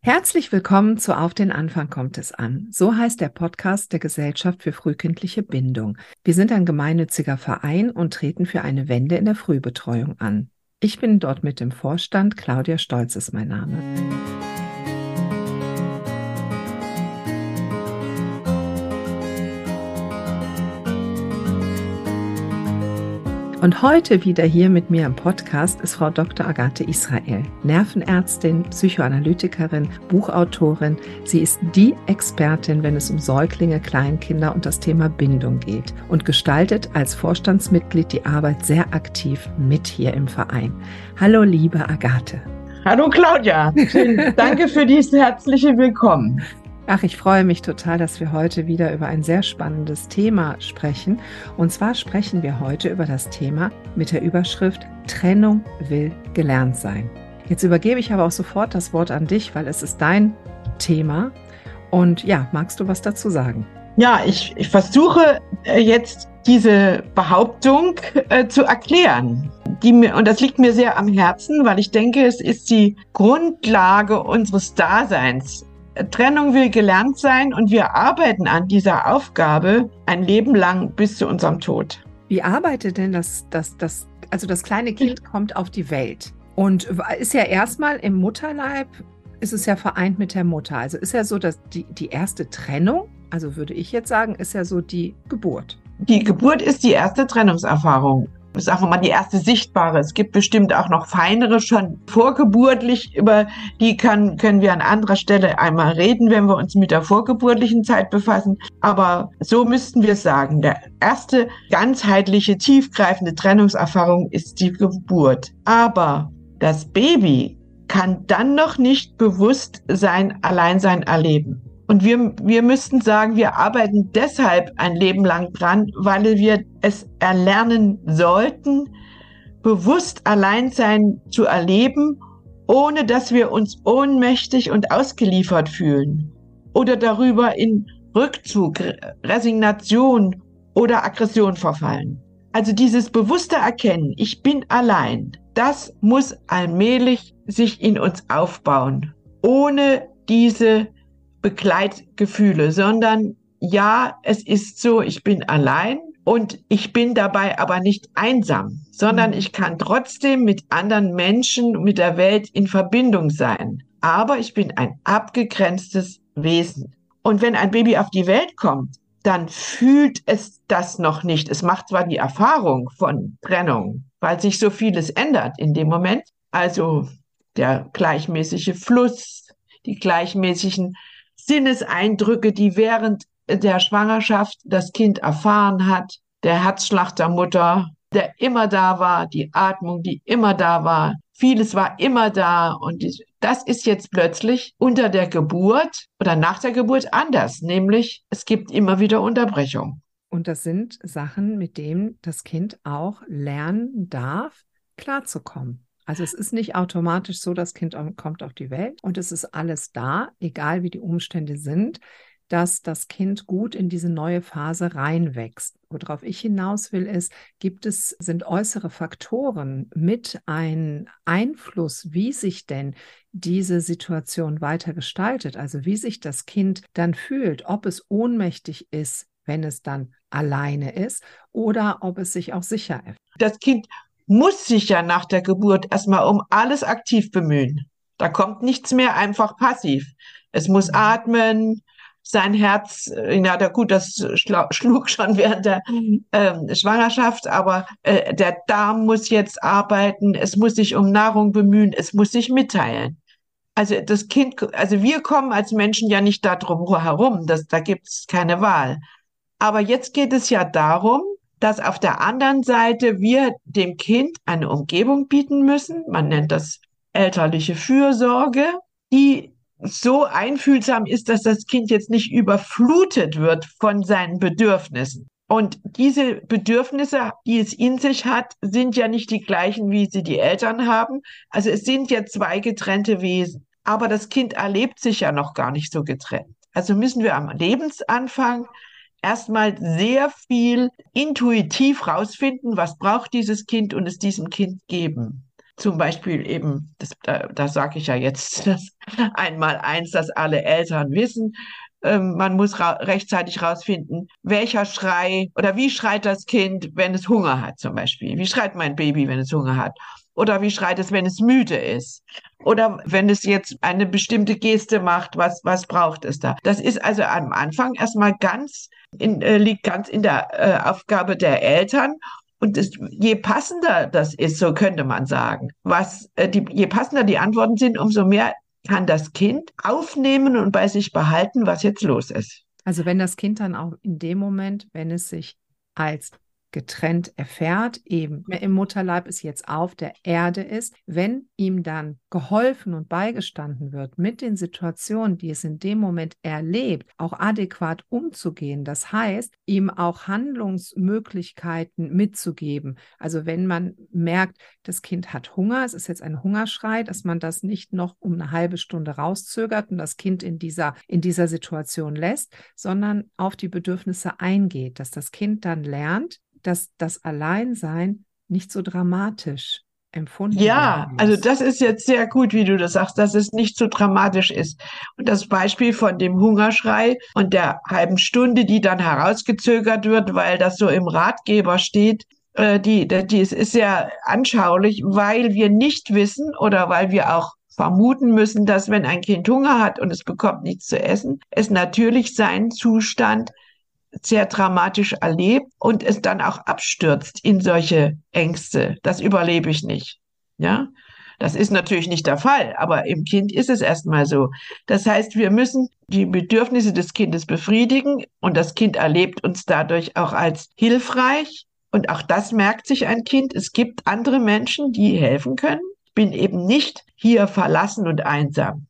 Herzlich willkommen zu Auf den Anfang kommt es an. So heißt der Podcast der Gesellschaft für frühkindliche Bindung. Wir sind ein gemeinnütziger Verein und treten für eine Wende in der Frühbetreuung an. Ich bin dort mit dem Vorstand. Claudia Stolz ist mein Name. Und heute wieder hier mit mir im Podcast ist Frau Dr. Agathe Israel, Nervenärztin, Psychoanalytikerin, Buchautorin. Sie ist die Expertin, wenn es um Säuglinge, Kleinkinder und das Thema Bindung geht und gestaltet als Vorstandsmitglied die Arbeit sehr aktiv mit hier im Verein. Hallo, liebe Agathe. Hallo Claudia, danke für dieses herzliche Willkommen. Ach, ich freue mich total, dass wir heute wieder über ein sehr spannendes Thema sprechen. Und zwar sprechen wir heute über das Thema mit der Überschrift Trennung will gelernt sein. Jetzt übergebe ich aber auch sofort das Wort an dich, weil es ist dein Thema. Und ja, magst du was dazu sagen? Ja, ich, ich versuche äh, jetzt diese Behauptung äh, zu erklären. Die mir, und das liegt mir sehr am Herzen, weil ich denke, es ist die Grundlage unseres Daseins Trennung will gelernt sein und wir arbeiten an dieser Aufgabe ein Leben lang bis zu unserem Tod. Wie arbeitet denn das, das, das, also das kleine Kind kommt auf die Welt und ist ja erstmal im Mutterleib, ist es ja vereint mit der Mutter. Also ist ja so, dass die, die erste Trennung, also würde ich jetzt sagen, ist ja so die Geburt. Die Geburt ist die erste Trennungserfahrung sagen wir mal, die erste sichtbare. Es gibt bestimmt auch noch feinere, schon vorgeburtlich, über die kann, können wir an anderer Stelle einmal reden, wenn wir uns mit der vorgeburtlichen Zeit befassen. Aber so müssten wir sagen, der erste ganzheitliche, tiefgreifende Trennungserfahrung ist die Geburt. Aber das Baby kann dann noch nicht bewusst sein Alleinsein erleben. Und wir, wir müssten sagen, wir arbeiten deshalb ein Leben lang dran, weil wir es erlernen sollten, bewusst Alleinsein zu erleben, ohne dass wir uns ohnmächtig und ausgeliefert fühlen oder darüber in Rückzug, Resignation oder Aggression verfallen. Also dieses bewusste Erkennen, ich bin allein, das muss allmählich sich in uns aufbauen, ohne diese Begleitgefühle, sondern ja, es ist so, ich bin allein und ich bin dabei aber nicht einsam, sondern mhm. ich kann trotzdem mit anderen Menschen, mit der Welt in Verbindung sein. Aber ich bin ein abgegrenztes Wesen. Und wenn ein Baby auf die Welt kommt, dann fühlt es das noch nicht. Es macht zwar die Erfahrung von Trennung, weil sich so vieles ändert in dem Moment. Also der gleichmäßige Fluss, die gleichmäßigen Sinneseindrücke, die während der Schwangerschaft das Kind erfahren hat, der Herzschlag der Mutter, der immer da war, die Atmung, die immer da war, vieles war immer da und das ist jetzt plötzlich unter der Geburt oder nach der Geburt anders, nämlich es gibt immer wieder Unterbrechung. Und das sind Sachen, mit denen das Kind auch lernen darf, klarzukommen. Also es ist nicht automatisch so, das Kind kommt auf die Welt und es ist alles da, egal wie die Umstände sind, dass das Kind gut in diese neue Phase reinwächst. Worauf ich hinaus will, ist, gibt es, sind äußere Faktoren mit ein Einfluss, wie sich denn diese Situation weiter gestaltet, also wie sich das Kind dann fühlt, ob es ohnmächtig ist, wenn es dann alleine ist oder ob es sich auch sicher ist. Das Kind muss sich ja nach der Geburt erstmal um alles aktiv bemühen. Da kommt nichts mehr einfach passiv. Es muss mhm. atmen, sein Herz, ja, äh, gut, das schlug schon während der äh, Schwangerschaft, aber äh, der Darm muss jetzt arbeiten, es muss sich um Nahrung bemühen, es muss sich mitteilen. Also das Kind, also wir kommen als Menschen ja nicht darum herum, das, da gibt es keine Wahl. Aber jetzt geht es ja darum, dass auf der anderen Seite wir dem Kind eine Umgebung bieten müssen. Man nennt das elterliche Fürsorge, die so einfühlsam ist, dass das Kind jetzt nicht überflutet wird von seinen Bedürfnissen. Und diese Bedürfnisse, die es in sich hat, sind ja nicht die gleichen, wie sie die Eltern haben. Also es sind ja zwei getrennte Wesen. Aber das Kind erlebt sich ja noch gar nicht so getrennt. Also müssen wir am Lebensanfang erstmal sehr viel intuitiv rausfinden, was braucht dieses Kind und es diesem Kind geben. zum Beispiel eben, das, da, da sage ich ja jetzt das einmal eins, dass alle Eltern wissen, ähm, man muss ra rechtzeitig rausfinden, welcher Schrei oder wie schreit das Kind, wenn es Hunger hat zum Beispiel. Wie schreit mein Baby, wenn es Hunger hat? Oder wie schreit es, wenn es müde ist? Oder wenn es jetzt eine bestimmte Geste macht, was, was braucht es da? Das ist also am Anfang erstmal ganz, in, äh, liegt ganz in der äh, Aufgabe der Eltern. Und das, je passender das ist, so könnte man sagen, was, äh, die, je passender die Antworten sind, umso mehr kann das Kind aufnehmen und bei sich behalten, was jetzt los ist. Also wenn das Kind dann auch in dem Moment, wenn es sich als getrennt erfährt, eben im Mutterleib ist jetzt auf der Erde ist, wenn ihm dann geholfen und beigestanden wird, mit den Situationen, die es in dem Moment erlebt, auch adäquat umzugehen. Das heißt, ihm auch Handlungsmöglichkeiten mitzugeben. Also wenn man merkt, das Kind hat Hunger, es ist jetzt ein Hungerschrei, dass man das nicht noch um eine halbe Stunde rauszögert und das Kind in dieser, in dieser Situation lässt, sondern auf die Bedürfnisse eingeht, dass das Kind dann lernt, dass das Alleinsein nicht so dramatisch empfunden Ja, also das ist jetzt sehr gut, wie du das sagst, dass es nicht so dramatisch ist. Und das Beispiel von dem Hungerschrei und der halben Stunde, die dann herausgezögert wird, weil das so im Ratgeber steht, äh, die, die ist sehr anschaulich, weil wir nicht wissen oder weil wir auch vermuten müssen, dass wenn ein Kind Hunger hat und es bekommt nichts zu essen, es natürlich seinen Zustand sehr dramatisch erlebt und es dann auch abstürzt in solche Ängste. Das überlebe ich nicht. Ja, das ist natürlich nicht der Fall, aber im Kind ist es erstmal so. Das heißt, wir müssen die Bedürfnisse des Kindes befriedigen und das Kind erlebt uns dadurch auch als hilfreich. Und auch das merkt sich ein Kind. Es gibt andere Menschen, die helfen können. Ich bin eben nicht hier verlassen und einsam.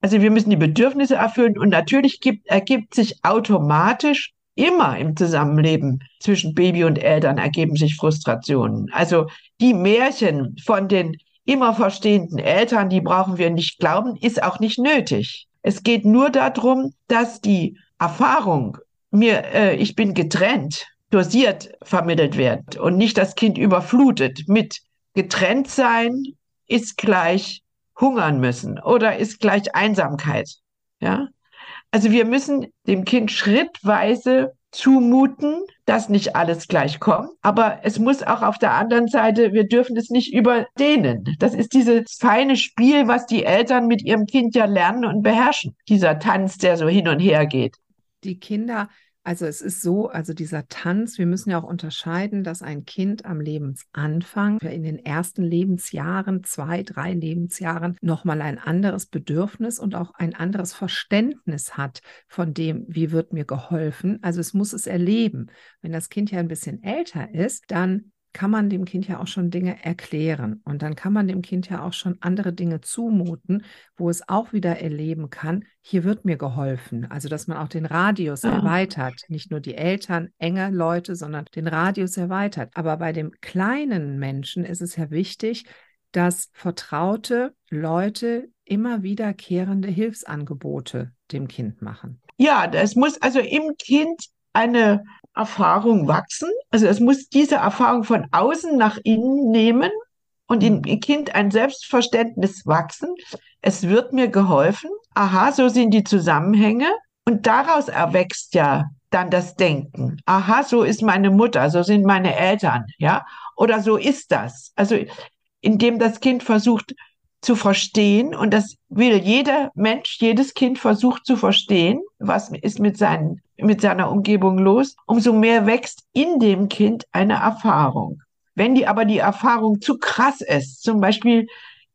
Also wir müssen die Bedürfnisse erfüllen und natürlich gibt, ergibt sich automatisch Immer im Zusammenleben zwischen Baby und Eltern ergeben sich Frustrationen. Also die Märchen von den immer verstehenden Eltern, die brauchen wir nicht glauben, ist auch nicht nötig. Es geht nur darum, dass die Erfahrung, mir, äh, ich bin getrennt, dosiert vermittelt wird und nicht das Kind überflutet mit getrennt sein ist gleich hungern müssen oder ist gleich Einsamkeit. Ja, also wir müssen dem Kind schrittweise zumuten, dass nicht alles gleich kommt. Aber es muss auch auf der anderen Seite, wir dürfen es nicht überdehnen. Das ist dieses feine Spiel, was die Eltern mit ihrem Kind ja lernen und beherrschen. Dieser Tanz, der so hin und her geht. Die Kinder also es ist so, also dieser Tanz, wir müssen ja auch unterscheiden, dass ein Kind am Lebensanfang, in den ersten Lebensjahren, zwei, drei Lebensjahren, nochmal ein anderes Bedürfnis und auch ein anderes Verständnis hat von dem, wie wird mir geholfen. Also es muss es erleben. Wenn das Kind ja ein bisschen älter ist, dann kann man dem Kind ja auch schon Dinge erklären. Und dann kann man dem Kind ja auch schon andere Dinge zumuten, wo es auch wieder erleben kann, hier wird mir geholfen. Also, dass man auch den Radius ja. erweitert. Nicht nur die Eltern, enge Leute, sondern den Radius erweitert. Aber bei dem kleinen Menschen ist es ja wichtig, dass vertraute Leute immer wiederkehrende Hilfsangebote dem Kind machen. Ja, es muss also im Kind eine Erfahrung wachsen. Also es muss diese Erfahrung von außen nach innen nehmen und im mhm. Kind ein Selbstverständnis wachsen. Es wird mir geholfen. Aha, so sind die Zusammenhänge. Und daraus erwächst ja dann das Denken. Aha, so ist meine Mutter, so sind meine Eltern, ja? Oder so ist das. Also, indem das Kind versucht zu verstehen, und das will jeder Mensch, jedes Kind versucht zu verstehen, was ist mit seinen mit seiner Umgebung los, umso mehr wächst in dem Kind eine Erfahrung. Wenn die aber die Erfahrung zu krass ist, zum Beispiel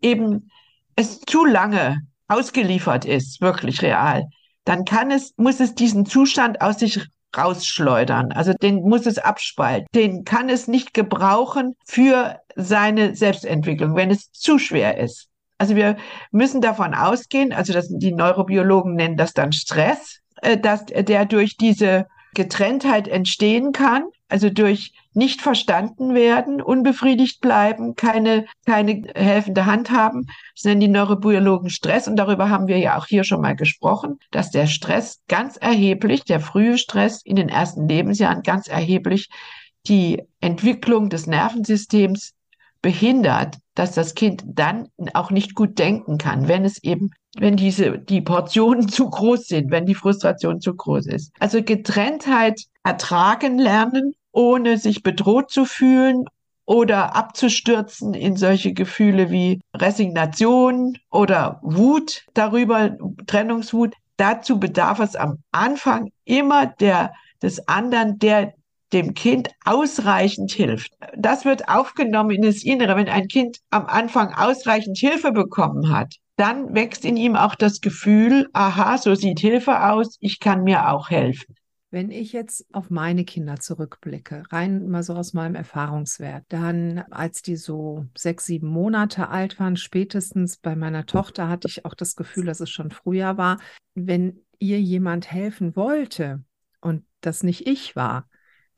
eben es zu lange ausgeliefert ist, wirklich real, dann kann es, muss es diesen Zustand aus sich rausschleudern. Also den muss es abspalten. Den kann es nicht gebrauchen für seine Selbstentwicklung, wenn es zu schwer ist. Also wir müssen davon ausgehen, also das, die Neurobiologen nennen das dann Stress, äh, dass der durch diese Getrenntheit entstehen kann, also durch nicht verstanden werden, unbefriedigt bleiben, keine, keine helfende Hand haben. Das nennen die Neurobiologen Stress und darüber haben wir ja auch hier schon mal gesprochen, dass der Stress ganz erheblich, der frühe Stress in den ersten Lebensjahren ganz erheblich die Entwicklung des Nervensystems behindert, dass das Kind dann auch nicht gut denken kann, wenn es eben, wenn diese, die Portionen zu groß sind, wenn die Frustration zu groß ist. Also Getrenntheit ertragen lernen, ohne sich bedroht zu fühlen oder abzustürzen in solche Gefühle wie Resignation oder Wut darüber, Trennungswut. Dazu bedarf es am Anfang immer der, des anderen, der dem Kind ausreichend hilft. Das wird aufgenommen in das Innere. Wenn ein Kind am Anfang ausreichend Hilfe bekommen hat, dann wächst in ihm auch das Gefühl, aha, so sieht Hilfe aus, ich kann mir auch helfen. Wenn ich jetzt auf meine Kinder zurückblicke, rein mal so aus meinem Erfahrungswert, dann als die so sechs, sieben Monate alt waren, spätestens bei meiner Tochter hatte ich auch das Gefühl, dass es schon früher war, wenn ihr jemand helfen wollte und das nicht ich war,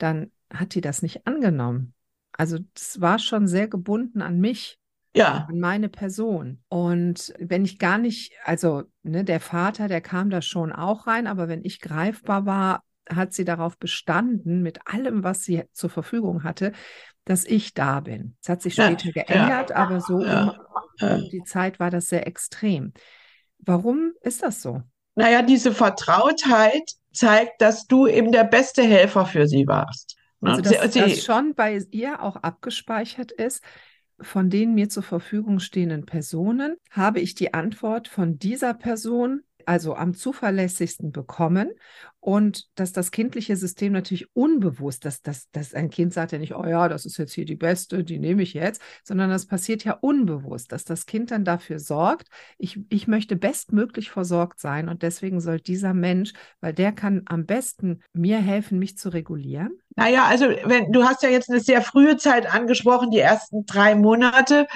dann hat die das nicht angenommen. Also das war schon sehr gebunden an mich. Ja. An meine Person. Und wenn ich gar nicht, also ne, der Vater, der kam da schon auch rein, aber wenn ich greifbar war, hat sie darauf bestanden, mit allem, was sie zur Verfügung hatte, dass ich da bin. Es hat sich später ja, geändert, ja, aber so ja, um, die Zeit war das sehr extrem. Warum ist das so? Naja, diese Vertrautheit zeigt, dass du eben der beste Helfer für sie warst. Ne? Also, dass sie, das schon bei ihr auch abgespeichert ist, von den mir zur Verfügung stehenden Personen habe ich die Antwort von dieser Person also am zuverlässigsten bekommen und dass das kindliche System natürlich unbewusst, dass, dass, dass ein Kind sagt ja nicht, oh ja, das ist jetzt hier die beste, die nehme ich jetzt, sondern das passiert ja unbewusst, dass das Kind dann dafür sorgt, ich, ich möchte bestmöglich versorgt sein und deswegen soll dieser Mensch, weil der kann am besten mir helfen, mich zu regulieren. Naja, also wenn du hast ja jetzt eine sehr frühe Zeit angesprochen, die ersten drei Monate.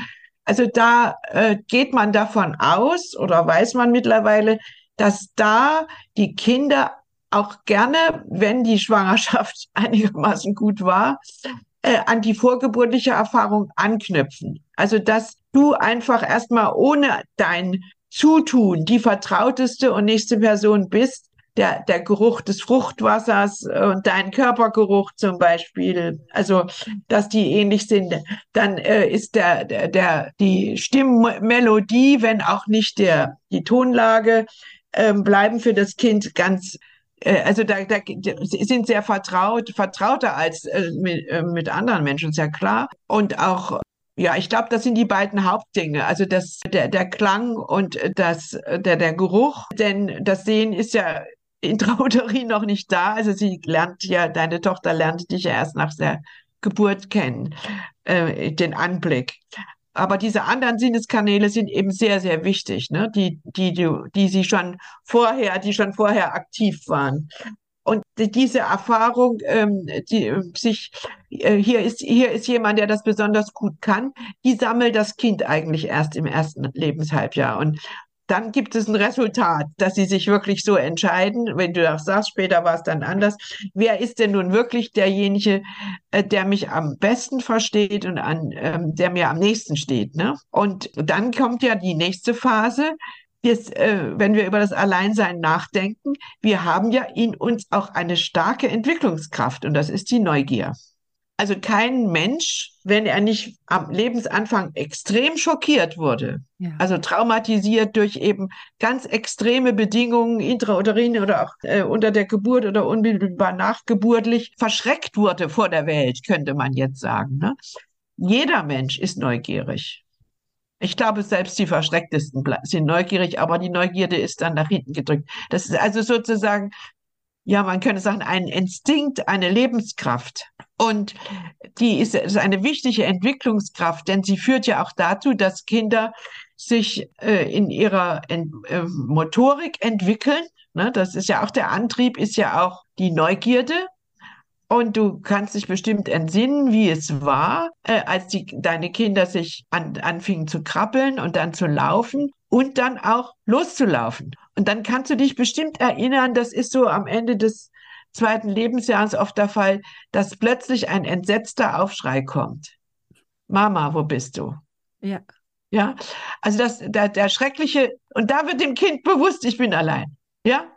Also da äh, geht man davon aus oder weiß man mittlerweile, dass da die Kinder auch gerne, wenn die Schwangerschaft einigermaßen gut war, äh, an die vorgeburtliche Erfahrung anknüpfen. Also dass du einfach erstmal ohne dein Zutun die vertrauteste und nächste Person bist, der, der Geruch des Fruchtwassers und dein Körpergeruch zum Beispiel, also dass die ähnlich sind, dann äh, ist der, der, der, die Stimmmelodie, wenn auch nicht der, die Tonlage, äh, bleiben für das Kind ganz äh, also da, da sind sehr vertraut, vertrauter als äh, mit, äh, mit anderen Menschen, ist ja klar. Und auch ja, ich glaube, das sind die beiden Hauptdinge. Also das, der, der Klang und das, der, der Geruch. Denn das Sehen ist ja Intrauterin noch nicht da. Also sie lernt ja, deine Tochter lernt dich ja erst nach der Geburt kennen, äh, den Anblick. Aber diese anderen Sinneskanäle sind eben sehr, sehr wichtig, ne? die, die, die, die sie schon vorher, die schon vorher aktiv waren. Und diese Erfahrung, ähm, die sich äh, hier ist hier ist jemand, der das besonders gut kann, die sammelt das Kind eigentlich erst im ersten Lebenshalbjahr. Und dann gibt es ein Resultat, dass sie sich wirklich so entscheiden. Wenn du das sagst, später war es dann anders. Wer ist denn nun wirklich derjenige, äh, der mich am besten versteht und an, ähm, der mir am nächsten steht? Ne? Und dann kommt ja die nächste Phase. Jetzt, äh, wenn wir über das Alleinsein nachdenken, wir haben ja in uns auch eine starke Entwicklungskraft und das ist die Neugier. Also kein Mensch, wenn er nicht am Lebensanfang extrem schockiert wurde, ja. also traumatisiert durch eben ganz extreme Bedingungen, intrauterin oder auch äh, unter der Geburt oder unmittelbar nachgeburtlich, verschreckt wurde vor der Welt, könnte man jetzt sagen. Ne? Jeder Mensch ist neugierig. Ich glaube, selbst die Verschrecktesten sind neugierig, aber die Neugierde ist dann nach hinten gedrückt. Das ist also sozusagen ja, man könnte sagen, ein Instinkt, eine Lebenskraft. Und die ist, ist eine wichtige Entwicklungskraft, denn sie führt ja auch dazu, dass Kinder sich äh, in ihrer Ent äh, Motorik entwickeln. Ne? Das ist ja auch der Antrieb, ist ja auch die Neugierde. Und du kannst dich bestimmt entsinnen, wie es war, äh, als die, deine Kinder sich an, anfingen zu krabbeln und dann zu laufen und dann auch loszulaufen. Und dann kannst du dich bestimmt erinnern, das ist so am Ende des zweiten Lebensjahres oft der Fall, dass plötzlich ein entsetzter Aufschrei kommt. Mama, wo bist du? Ja. Ja, also das, der, der schreckliche, und da wird dem Kind bewusst, ich bin allein. Ja,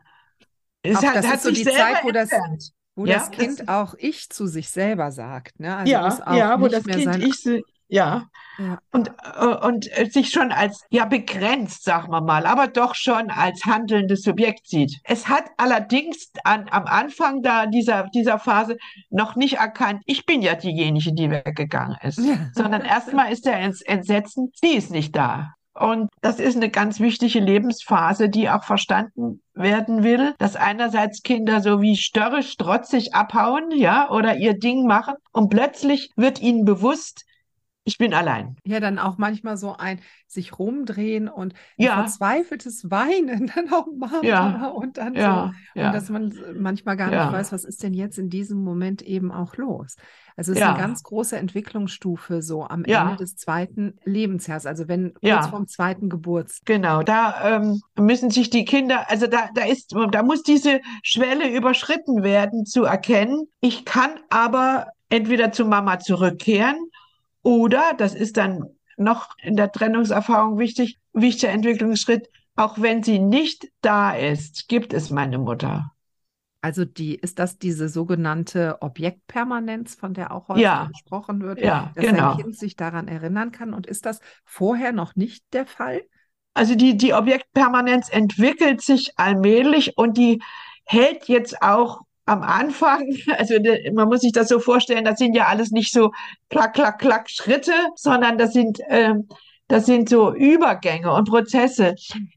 es auch hat, das hat ist so die Zeit, wo das, wo ja, das Kind das, auch ich zu sich selber sagt. Ne? Also ja, ja, wo das Kind ich, Ja. ja. Und, äh, und sich schon als, ja, begrenzt, sagen wir mal, aber doch schon als handelndes Subjekt sieht. Es hat allerdings an, am Anfang da dieser, dieser Phase noch nicht erkannt, ich bin ja diejenige, die weggegangen ist, ja. sondern erstmal ist der Entsetzen, sie ist nicht da. Und das ist eine ganz wichtige Lebensphase, die auch verstanden werden will, dass einerseits Kinder so wie störrisch, trotzig abhauen, ja, oder ihr Ding machen und plötzlich wird ihnen bewusst, ich bin allein. Ja, dann auch manchmal so ein sich rumdrehen und ja. verzweifeltes Weinen, dann auch Mama ja. und dann ja. so. Und dass man manchmal gar nicht weiß, was ist denn jetzt in diesem Moment eben auch los. Also es ist eine ganz große Entwicklungsstufe so am Ende des zweiten Lebensjahres, also wenn kurz vorm zweiten Geburtstag. Genau, da ähm, müssen sich die Kinder, also da, da ist, da muss diese Schwelle überschritten werden, zu erkennen, ich kann aber entweder zu Mama zurückkehren oder, das ist dann noch in der Trennungserfahrung wichtig, wichtiger Entwicklungsschritt, auch wenn sie nicht da ist, gibt es meine Mutter. Also die, ist das diese sogenannte Objektpermanenz, von der auch heute ja. gesprochen wird, ja, dass genau. ein Kind sich daran erinnern kann? Und ist das vorher noch nicht der Fall? Also die, die Objektpermanenz entwickelt sich allmählich und die hält jetzt auch am Anfang, also man muss sich das so vorstellen, das sind ja alles nicht so klack, klack, klack Schritte, sondern das sind, äh, das sind so Übergänge und Prozesse,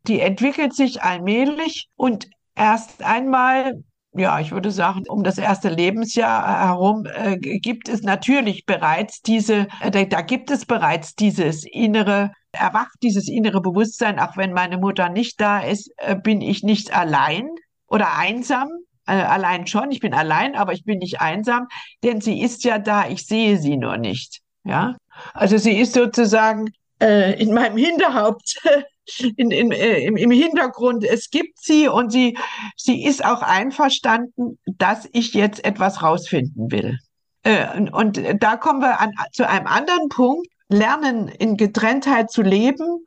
die entwickelt sich allmählich und erst einmal ja, ich würde sagen, um das erste Lebensjahr herum äh, gibt es natürlich bereits diese, äh, da, da, gibt es bereits dieses innere, erwacht dieses innere Bewusstsein, auch wenn meine Mutter nicht da ist, äh, bin ich nicht allein oder einsam, äh, allein schon, ich bin allein, aber ich bin nicht einsam, denn sie ist ja da, ich sehe sie nur nicht. Ja, also sie ist sozusagen äh, in meinem Hinterhaupt, in, in, äh, im, im Hintergrund. Es gibt sie und sie, sie ist auch einverstanden, dass ich jetzt etwas rausfinden will. Äh, und, und da kommen wir an, zu einem anderen Punkt. Lernen in Getrenntheit zu leben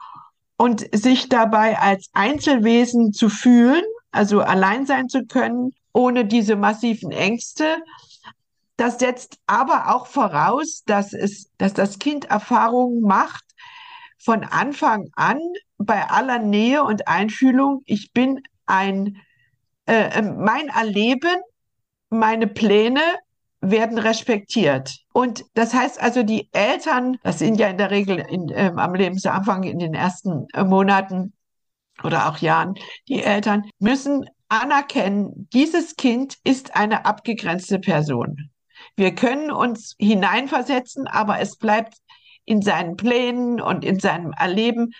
und sich dabei als Einzelwesen zu fühlen, also allein sein zu können ohne diese massiven Ängste. Das setzt aber auch voraus, dass es, dass das Kind Erfahrungen macht von Anfang an bei aller Nähe und Einfühlung. Ich bin ein, äh, ähm, mein Erleben, meine Pläne werden respektiert. Und das heißt also, die Eltern, das sind ja in der Regel in, äh, am Lebensanfang in den ersten äh, Monaten oder auch Jahren, die Eltern müssen anerkennen, dieses Kind ist eine abgegrenzte Person. Wir können uns hineinversetzen, aber es bleibt in seinen Plänen und in seinem Erleben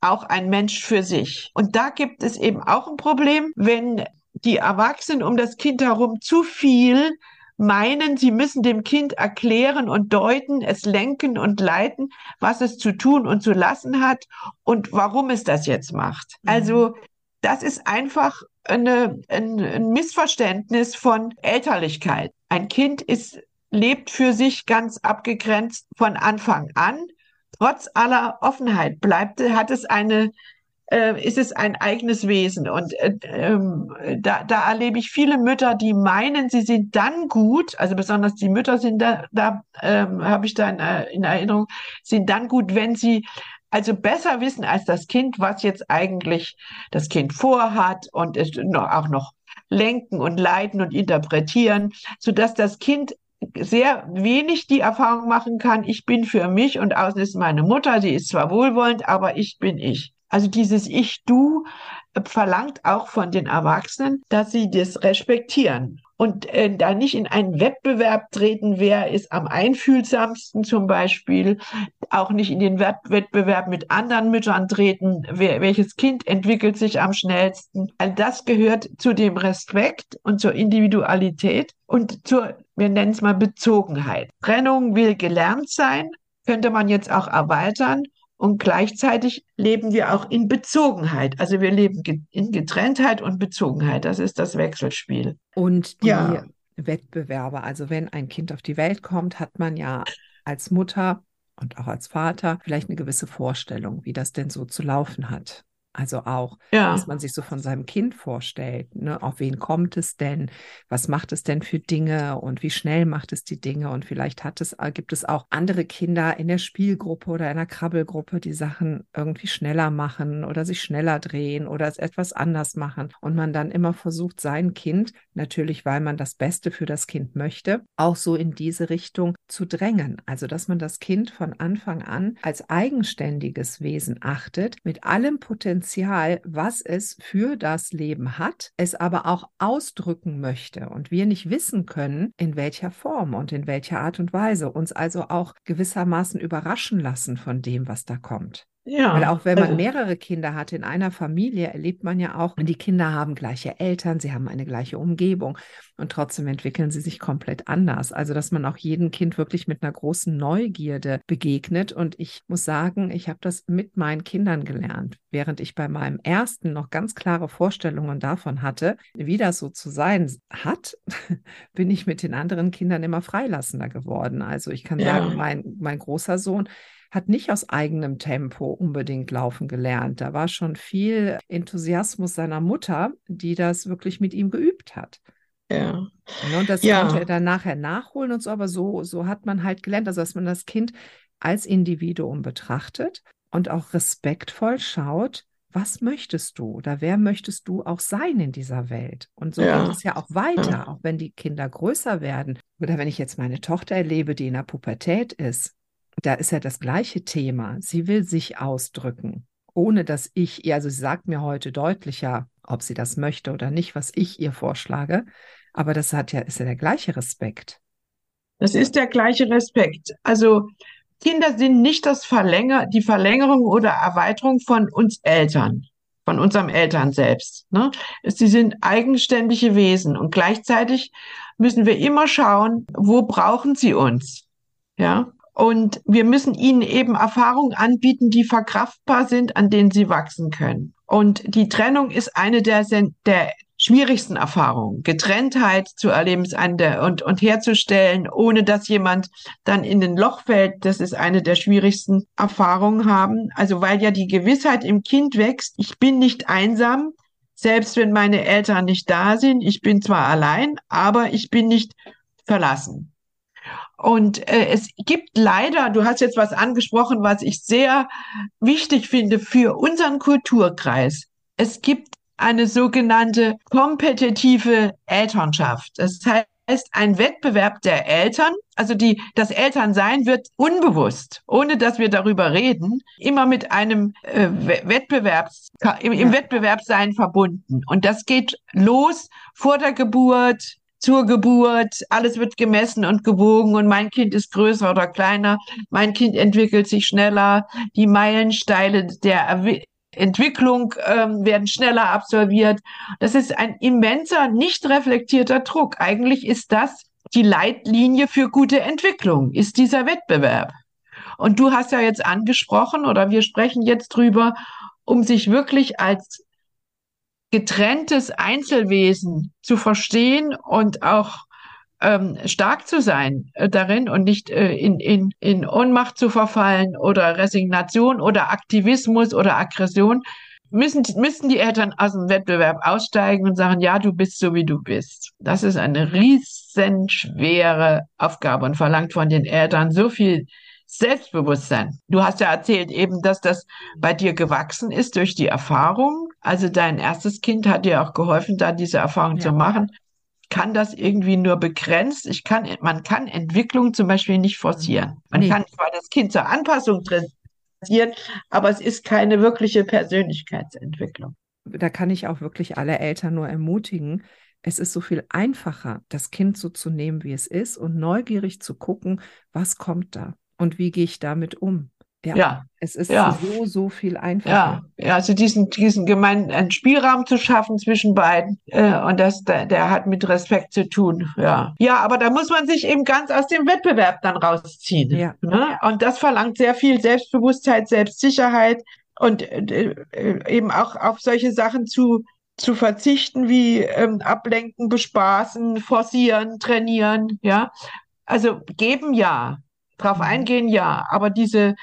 auch ein Mensch für sich. Und da gibt es eben auch ein Problem, wenn die Erwachsenen um das Kind herum zu viel meinen, sie müssen dem Kind erklären und deuten, es lenken und leiten, was es zu tun und zu lassen hat und warum es das jetzt macht. Mhm. Also das ist einfach eine, ein, ein Missverständnis von Elterlichkeit. Ein Kind ist, lebt für sich ganz abgegrenzt von Anfang an. Trotz aller Offenheit bleibt, hat es eine, äh, ist es ein eigenes Wesen. Und äh, ähm, da, da erlebe ich viele Mütter, die meinen, sie sind dann gut, also besonders die Mütter sind da, da ähm, habe ich da in, äh, in Erinnerung, sind dann gut, wenn sie also besser wissen als das Kind, was jetzt eigentlich das Kind vorhat und es auch noch lenken und leiten und interpretieren, so dass das Kind sehr wenig die Erfahrung machen kann, ich bin für mich und außen ist meine Mutter, sie ist zwar wohlwollend, aber ich bin ich. Also dieses Ich-Du verlangt auch von den Erwachsenen, dass sie das respektieren und äh, da nicht in einen Wettbewerb treten, wer ist am einfühlsamsten zum Beispiel, auch nicht in den Wettbewerb mit anderen Müttern treten, wer, welches Kind entwickelt sich am schnellsten. All das gehört zu dem Respekt und zur Individualität und zur, wir nennen es mal Bezogenheit. Trennung will gelernt sein, könnte man jetzt auch erweitern und gleichzeitig leben wir auch in Bezogenheit. Also wir leben in Getrenntheit und Bezogenheit. Das ist das Wechselspiel. Und die ja. Wettbewerbe. Also wenn ein Kind auf die Welt kommt, hat man ja als Mutter und auch als Vater vielleicht eine gewisse Vorstellung, wie das denn so zu laufen hat. Also auch, Ja, dass man sich so von seinem Kind vorstellt, ne? Auf wen kommt es denn? Was macht es denn für Dinge und wie schnell macht es die Dinge? Und vielleicht hat es, äh, gibt es auch andere Kinder in der Spielgruppe oder in der Krabbelgruppe, die Sachen irgendwie schneller machen oder sich schneller drehen oder es etwas anders machen. Und man dann immer versucht, sein Kind, natürlich, weil man das Beste für das Kind möchte, auch so in diese Richtung zu drängen. Also, dass man das Kind von Anfang an als eigenständiges Wesen achtet, mit allem Potenzial Potenzial, was es für das Leben hat, es aber auch ausdrücken möchte und wir nicht wissen können, in welcher Form und in welcher Art und Weise, uns also auch gewissermaßen überraschen lassen von dem, was da kommt. ja. Weil auch wenn man Also, mehrere Kinder hat in einer Familie, erlebt man ja auch, die Kinder haben gleiche Eltern, sie haben eine gleiche Umgebung und trotzdem entwickeln sie sich komplett anders. Also, dass man auch jedem Kind wirklich mit einer großen Neugierde begegnet. Und ich muss sagen, ich habe das mit meinen Kindern gelernt, während ich bei meinem ersten noch ganz klare Vorstellungen davon hatte, wie das so zu sein hat, bin ich mit den anderen Kindern immer freilassender geworden. Also ich kann sagen, ja, mein, mein großer Sohn, hat nicht aus eigenem Tempo unbedingt laufen gelernt. Da war schon viel Enthusiasmus seiner Mutter, die das wirklich mit ihm geübt hat. Ja, Ne, Und das konnte er ja, dann nachher nachholen und so, aber so, so hat man halt gelernt, also dass man das Kind als Individuum betrachtet und auch respektvoll schaut, was möchtest du oder wer möchtest du auch sein in dieser Welt? Und so geht ja, es ja auch ja, weiter, auch wenn die Kinder größer werden. Oder wenn ich jetzt meine Tochter erlebe, die in der Pubertät ist, da ist ja das gleiche Thema. Sie will sich ausdrücken, ohne dass ich ihr, also sie sagt mir heute deutlicher, ob sie das möchte oder nicht, was ich ihr vorschlage. Aber das hat ja, ist ja der gleiche Respekt. Das ist der gleiche Respekt. Also Kinder sind nicht das Verlänger, die Verlängerung oder Erweiterung von uns Eltern, von unserem Eltern selbst. Ne? Sie sind eigenständige Wesen und gleichzeitig müssen wir immer schauen, wo brauchen sie uns? Ja? Und wir müssen ihnen eben Erfahrungen anbieten, die verkraftbar sind, an denen sie wachsen können. Und die Trennung ist eine der, der schwierigsten Erfahrungen. Getrenntheit zu erleben und, und herzustellen, ohne dass jemand dann in ein Loch fällt, das ist eine der schwierigsten Erfahrungen haben. Also weil ja die Gewissheit im Kind wächst, ich bin nicht einsam, selbst wenn meine Eltern nicht da sind. Ich bin zwar allein, aber ich bin nicht verlassen. Und äh, es gibt leider, du hast jetzt was angesprochen, was ich sehr wichtig finde für unseren Kulturkreis. Es gibt eine sogenannte kompetitive Elternschaft. Das heißt, ein Wettbewerb der Eltern, also die, das Elternsein wird unbewusst, ohne dass wir darüber reden, immer mit einem äh, Wettbewerbs, im, im Wettbewerbssein verbunden. Und das geht los vor der Geburt, zur Geburt, alles wird gemessen und gewogen und mein Kind ist größer oder kleiner, mein Kind entwickelt sich schneller, die Meilensteine der Entwicklung ähm, werden schneller absolviert. Das ist ein immenser, nicht reflektierter Druck. Eigentlich ist das die Leitlinie für gute Entwicklung, ist dieser Wettbewerb. Und du hast ja jetzt angesprochen oder wir sprechen jetzt drüber, um sich wirklich als getrenntes Einzelwesen zu verstehen und auch ähm, stark zu sein äh, darin und nicht äh, in, in, in Ohnmacht zu verfallen oder Resignation oder Aktivismus oder Aggression, müssen, müssen die Eltern aus dem Wettbewerb aussteigen und sagen, ja, du bist so, wie du bist. Das ist eine riesenschwere Aufgabe und verlangt von den Eltern so viel Selbstbewusstsein. Du hast ja erzählt eben, dass das bei dir gewachsen ist durch die Erfahrung. Also dein erstes Kind hat dir auch geholfen, da diese Erfahrung zu ja, machen. Kann das irgendwie nur begrenzt? Ich kann, man kann Entwicklung zum Beispiel nicht forcieren. Man nee, kann zwar das Kind zur Anpassung dressieren, aber es ist keine wirkliche Persönlichkeitsentwicklung. da kann ich auch wirklich alle Eltern nur ermutigen. Es ist so viel einfacher, das Kind so zu nehmen, wie es ist und neugierig zu gucken, was kommt da und wie gehe ich damit um. Ja, Ja, es ist ja. so, so viel einfacher. Ja, ja, also diesen, diesen gemeinen einen Spielraum zu schaffen zwischen beiden, äh, und das, der, der hat mit Respekt zu tun, ja. Ja, aber da muss man sich eben ganz aus dem Wettbewerb dann rausziehen, Ja, ne? Und das verlangt sehr viel Selbstbewusstheit, Selbstsicherheit und äh, äh, eben auch auf solche Sachen zu, zu verzichten wie ähm, ablenken, bespaßen, forcieren, trainieren, ja. Also geben ja, drauf mhm. eingehen ja, aber diese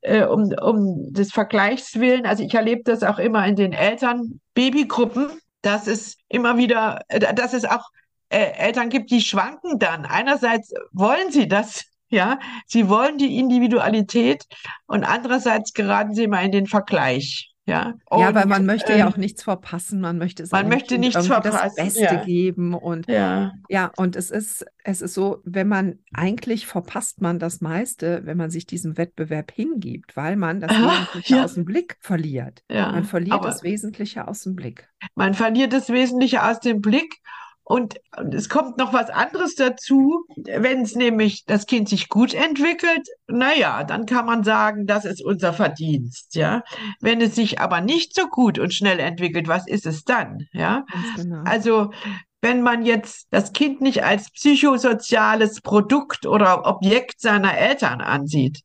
äh, um, um des Vergleichs willen. Also ich erlebe das auch immer in den Eltern, Babygruppen, dass es immer wieder, äh, dass es auch äh, Eltern gibt, die schwanken dann. Einerseits wollen sie das, ja, sie wollen die Individualität und andererseits geraten sie immer in den Vergleich. Ja, und, ja, weil man möchte ähm, ja auch nichts verpassen, man möchte man möchte nichts verpassen, das Beste ja. geben und ja. ja, und es ist es ist so, wenn man eigentlich verpasst man das meiste, wenn man sich diesem Wettbewerb hingibt, weil man das Aha, Wesentliche ja. aus dem Blick verliert. Ja, man verliert das Wesentliche aus dem Blick. Man verliert das Wesentliche aus dem Blick und, es kommt noch was anderes dazu, wenn es nämlich das Kind sich gut entwickelt, naja, dann kann man sagen, das ist unser Verdienst, ja. Wenn es sich aber nicht so gut und schnell entwickelt, was ist es dann, ja? Genau. Also, wenn man jetzt das Kind nicht als psychosoziales Produkt oder Objekt seiner Eltern ansieht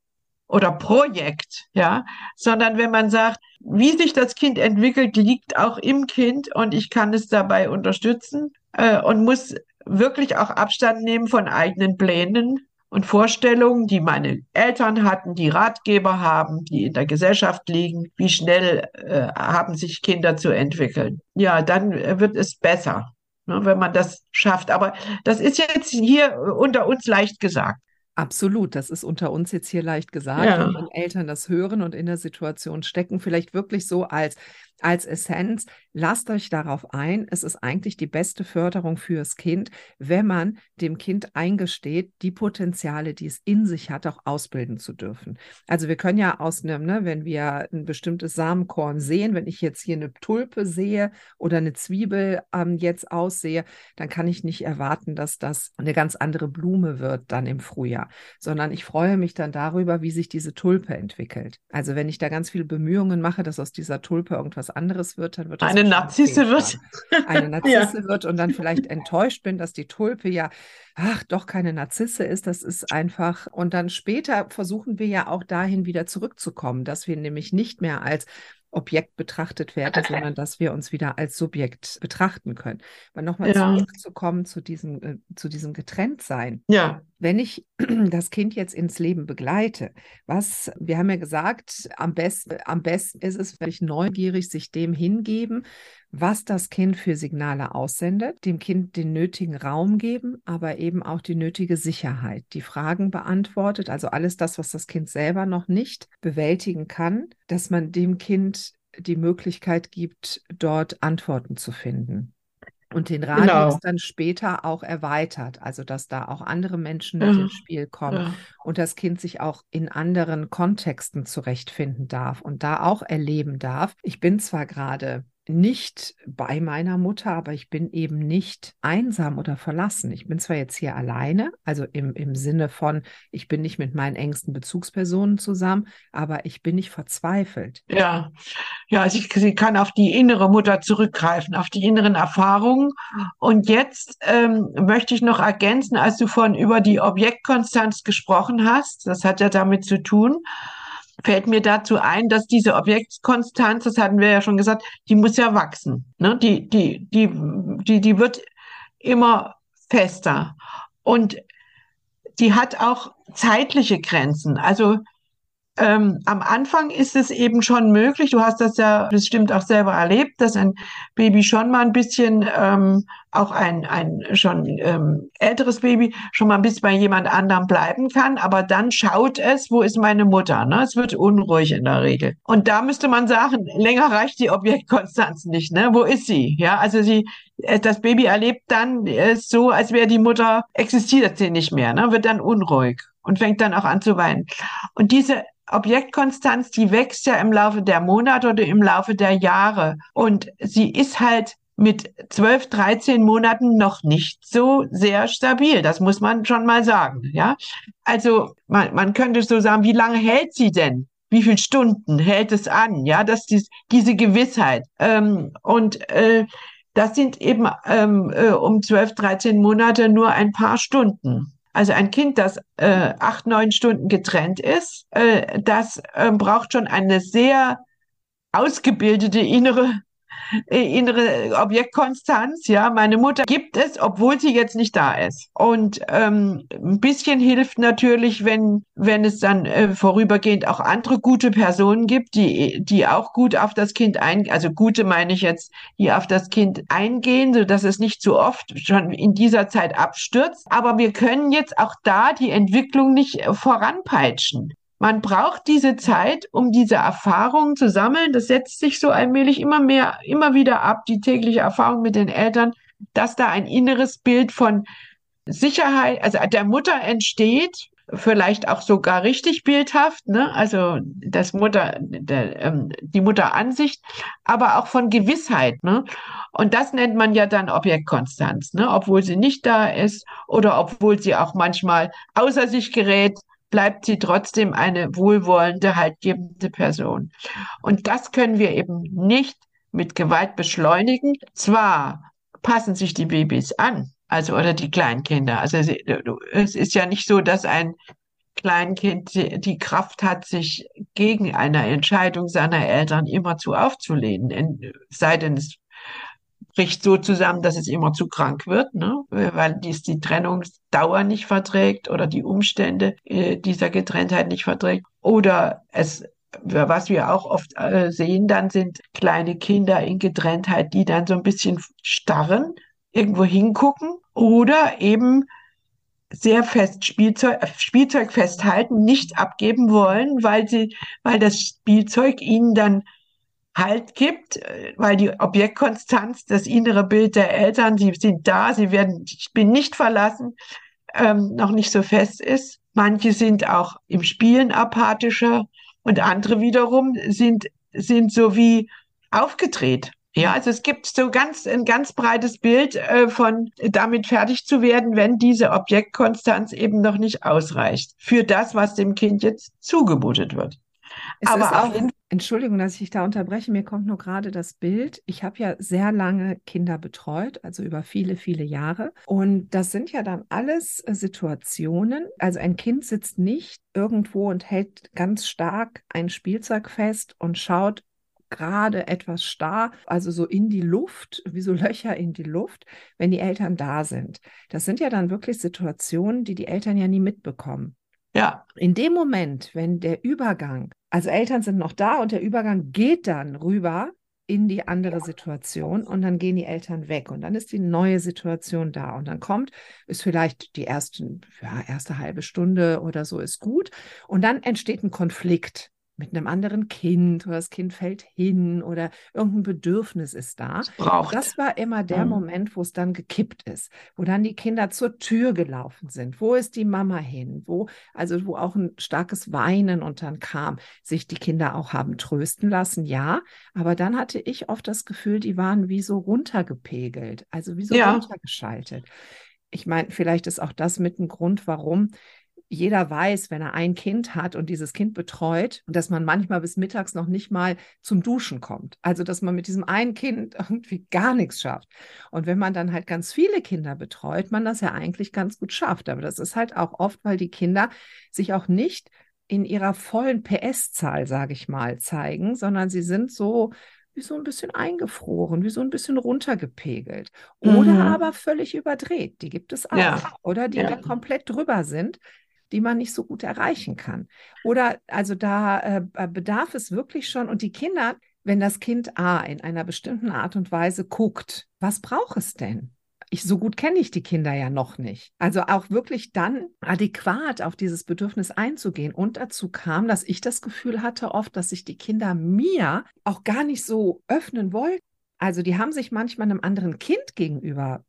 oder Projekt, ja, sondern wenn man sagt, wie sich das Kind entwickelt, liegt auch im Kind und ich kann es dabei unterstützen äh, und muss wirklich auch Abstand nehmen von eigenen Plänen und Vorstellungen, die meine Eltern hatten, die Ratgeber haben, die in der Gesellschaft liegen, wie schnell äh, haben sich Kinder zu entwickeln. Ja, dann wird es besser, ne, wenn man das schafft. Aber das ist jetzt hier unter uns leicht gesagt. Absolut, das ist unter uns jetzt hier leicht gesagt. Ja. wenn Eltern das hören und in der Situation stecken, vielleicht wirklich so als als Essenz, lasst euch darauf ein, es ist eigentlich die beste Förderung fürs Kind, wenn man dem Kind eingesteht, die Potenziale, die es in sich hat, auch ausbilden zu dürfen. Also wir können ja aus einem, ne, wenn wir ein bestimmtes Samenkorn sehen, wenn ich jetzt hier eine Tulpe sehe oder eine Zwiebel ähm, jetzt aussehe, dann kann ich nicht erwarten, dass das eine ganz andere Blume wird dann im Frühjahr, sondern ich freue mich dann darüber, wie sich diese Tulpe entwickelt. Also wenn ich da ganz viele Bemühungen mache, dass aus dieser Tulpe irgendwas anderes wird, dann wird das eine Narzisse wird. Eine Narzisse ja. wird und dann vielleicht enttäuscht bin, dass die Tulpe ja, ach, doch keine Narzisse ist. Das ist einfach. Und dann später versuchen wir ja auch dahin wieder zurückzukommen, dass wir nämlich nicht mehr als Objekt betrachtet werden, sondern dass wir uns wieder als Subjekt betrachten können. Aber nochmal ja. zurückzukommen zu diesem, äh, zu diesem Getrenntsein. Ja. Wenn ich das Kind jetzt ins Leben begleite, was, wir haben ja gesagt, am besten, am besten ist es, wenn ich neugierig sich dem hingeben, was das Kind für Signale aussendet, dem Kind den nötigen Raum geben, aber eben auch die nötige Sicherheit, die Fragen beantwortet, also alles das, was das Kind selber noch nicht bewältigen kann, dass man dem Kind die Möglichkeit gibt, dort Antworten zu finden. Und den Radius genau. dann später auch erweitert, also dass da auch andere Menschen mit ja. ins Spiel kommen ja. und das Kind sich auch in anderen Kontexten zurechtfinden darf und da auch erleben darf. Ich bin zwar gerade nicht bei meiner Mutter, aber ich bin eben nicht einsam oder verlassen. Ich bin zwar jetzt hier alleine, also im, im Sinne von, ich bin nicht mit meinen engsten Bezugspersonen zusammen, aber ich bin nicht verzweifelt. Ja, ja, sie, sie kann auf die innere Mutter zurückgreifen, auf die inneren Erfahrungen. Und jetzt ähm, möchte ich noch ergänzen, als du von über die Objektkonstanz gesprochen hast, das hat ja damit zu tun, fällt mir dazu ein, dass diese Objektkonstanz, das hatten wir ja schon gesagt, die muss ja wachsen. Ne? Die, die, die, die, die wird immer fester. Und die hat auch zeitliche Grenzen. Also ähm, am Anfang ist es eben schon möglich, du hast das ja bestimmt auch selber erlebt, dass ein Baby schon mal ein bisschen, ähm, auch ein, ein schon ähm, älteres Baby, schon mal ein bisschen bei jemand anderem bleiben kann, aber dann schaut es, wo ist meine Mutter? Ne? Es wird unruhig in der Regel. Und da müsste man sagen, länger reicht die Objektkonstanz nicht. Ne? Wo ist sie? Ja, also sie, äh, das Baby erlebt dann äh, so, als wäre die Mutter, existiert sie nicht mehr, ne? wird dann unruhig und fängt dann auch an zu weinen. Und diese Objektkonstanz, die wächst ja im Laufe der Monate oder im Laufe der Jahre. Und sie ist halt mit 12, 13 Monaten noch nicht so sehr stabil. Das muss man schon mal sagen. Ja, also man, man könnte so sagen, wie lange hält sie denn? Wie viele Stunden hält es an? Ja, dass dies, diese Gewissheit. Ähm, und äh, das sind eben ähm, äh, um 12, 13 Monate nur ein paar Stunden. Also ein Kind, das äh, acht, neun Stunden getrennt ist, äh, das äh, braucht schon eine sehr ausgebildete innere innere Objektkonstanz. Ja, meine Mutter gibt es, obwohl sie jetzt nicht da ist. Und ähm, ein bisschen hilft natürlich, wenn, wenn es dann äh, vorübergehend auch andere gute Personen gibt, die, die auch gut auf das Kind eingehen, also gute meine ich jetzt, die auf das Kind eingehen, so dass es nicht zu oft schon in dieser Zeit abstürzt. Aber wir können jetzt auch da die Entwicklung nicht äh, voranpeitschen. Man braucht diese Zeit, um diese Erfahrungen zu sammeln. Das setzt sich so allmählich immer mehr, immer wieder ab, die tägliche Erfahrung mit den Eltern, dass da ein inneres Bild von Sicherheit, also der Mutter entsteht, vielleicht auch sogar richtig bildhaft, ne? also das Mutter, der, ähm, die Mutteransicht, aber auch von Gewissheit. Ne? Und das nennt man ja dann Objektkonstanz, ne? obwohl sie nicht da ist oder obwohl sie auch manchmal außer sich gerät, bleibt sie trotzdem eine wohlwollende, haltgebende Person. Und das können wir eben nicht mit Gewalt beschleunigen. Zwar passen sich die Babys an, also oder die Kleinkinder. Also es ist ja nicht so, dass ein Kleinkind die Kraft hat, sich gegen eine Entscheidung seiner Eltern immerzu aufzulehnen, sei denn es bricht so zusammen, dass es immer zu krank wird, ne? weil dies die Trennungsdauer nicht verträgt oder die Umstände äh, dieser Getrenntheit nicht verträgt. Oder es, was wir auch oft äh, sehen, dann sind kleine Kinder in Getrenntheit, die dann so ein bisschen starren, irgendwo hingucken oder eben sehr fest Spielzeug, Spielzeug festhalten, nicht abgeben wollen, weil sie, weil das Spielzeug ihnen dann Halt gibt, äh, weil die Objektkonstanz, das innere Bild der Eltern, sie sind da, sie werden, ich bin nicht verlassen, ähm, noch nicht so fest ist. Manche sind auch im Spielen apathischer und andere wiederum sind, sind so wie aufgedreht. Ja, also es gibt so ganz, ein ganz breites Bild äh, von damit fertig zu werden, wenn diese Objektkonstanz eben noch nicht ausreicht für das, was dem Kind jetzt zugemutet wird. Es Aber auch, Entschuldigung, dass ich da unterbreche, mir kommt nur gerade das Bild. Ich habe ja sehr lange Kinder betreut, also über viele, viele Jahre. Und das sind ja dann alles äh, Situationen. Also ein Kind sitzt nicht irgendwo und hält ganz stark ein Spielzeug fest und schaut gerade etwas starr, also so in die Luft, wie so Löcher in die Luft, wenn die Eltern da sind. Das sind ja dann wirklich Situationen, die die Eltern ja nie mitbekommen. Ja. In dem Moment, wenn der Übergang, also Eltern sind noch da und der Übergang geht dann rüber in die andere Situation und dann gehen die Eltern weg und dann ist die neue Situation da und dann kommt, ist vielleicht die ersten, ja, erste halbe Stunde oder so ist gut und dann entsteht ein Konflikt mit einem anderen Kind oder das Kind fällt hin oder irgendein Bedürfnis ist da. Braucht. Das war immer der mhm. Moment, wo es dann gekippt ist, wo dann die Kinder zur Tür gelaufen sind. Wo ist die Mama hin? Wo, also wo auch ein starkes Weinen und dann kam, sich die Kinder auch haben trösten lassen, ja. Aber dann hatte ich oft das Gefühl, die waren wie so runtergepegelt, also wie so ja. runtergeschaltet. Ich meine, vielleicht ist auch das mit ein Grund, warum jeder weiß, wenn er ein Kind hat und dieses Kind betreut, dass man manchmal bis mittags noch nicht mal zum Duschen kommt. Also, dass man mit diesem einen Kind irgendwie gar nichts schafft. Und wenn man dann halt ganz viele Kinder betreut, man das ja eigentlich ganz gut schafft. Aber das ist halt auch oft, weil die Kinder sich auch nicht in ihrer vollen PS-Zahl, sage ich mal, zeigen, sondern sie sind so wie so ein bisschen eingefroren, wie so ein bisschen runtergepegelt. Oder mhm. aber völlig überdreht. Die gibt es auch. Ja. Oder die ja. komplett drüber sind die man nicht so gut erreichen kann. Oder also da äh, bedarf es wirklich schon und die Kinder, wenn das Kind A in einer bestimmten Art und Weise guckt, was braucht es denn? Ich, so gut kenne ich die Kinder ja noch nicht. Also auch wirklich dann adäquat auf dieses Bedürfnis einzugehen. Und dazu kam, dass ich das Gefühl hatte oft, dass sich die Kinder mir auch gar nicht so öffnen wollten. Also die haben sich manchmal einem anderen Kind gegenüber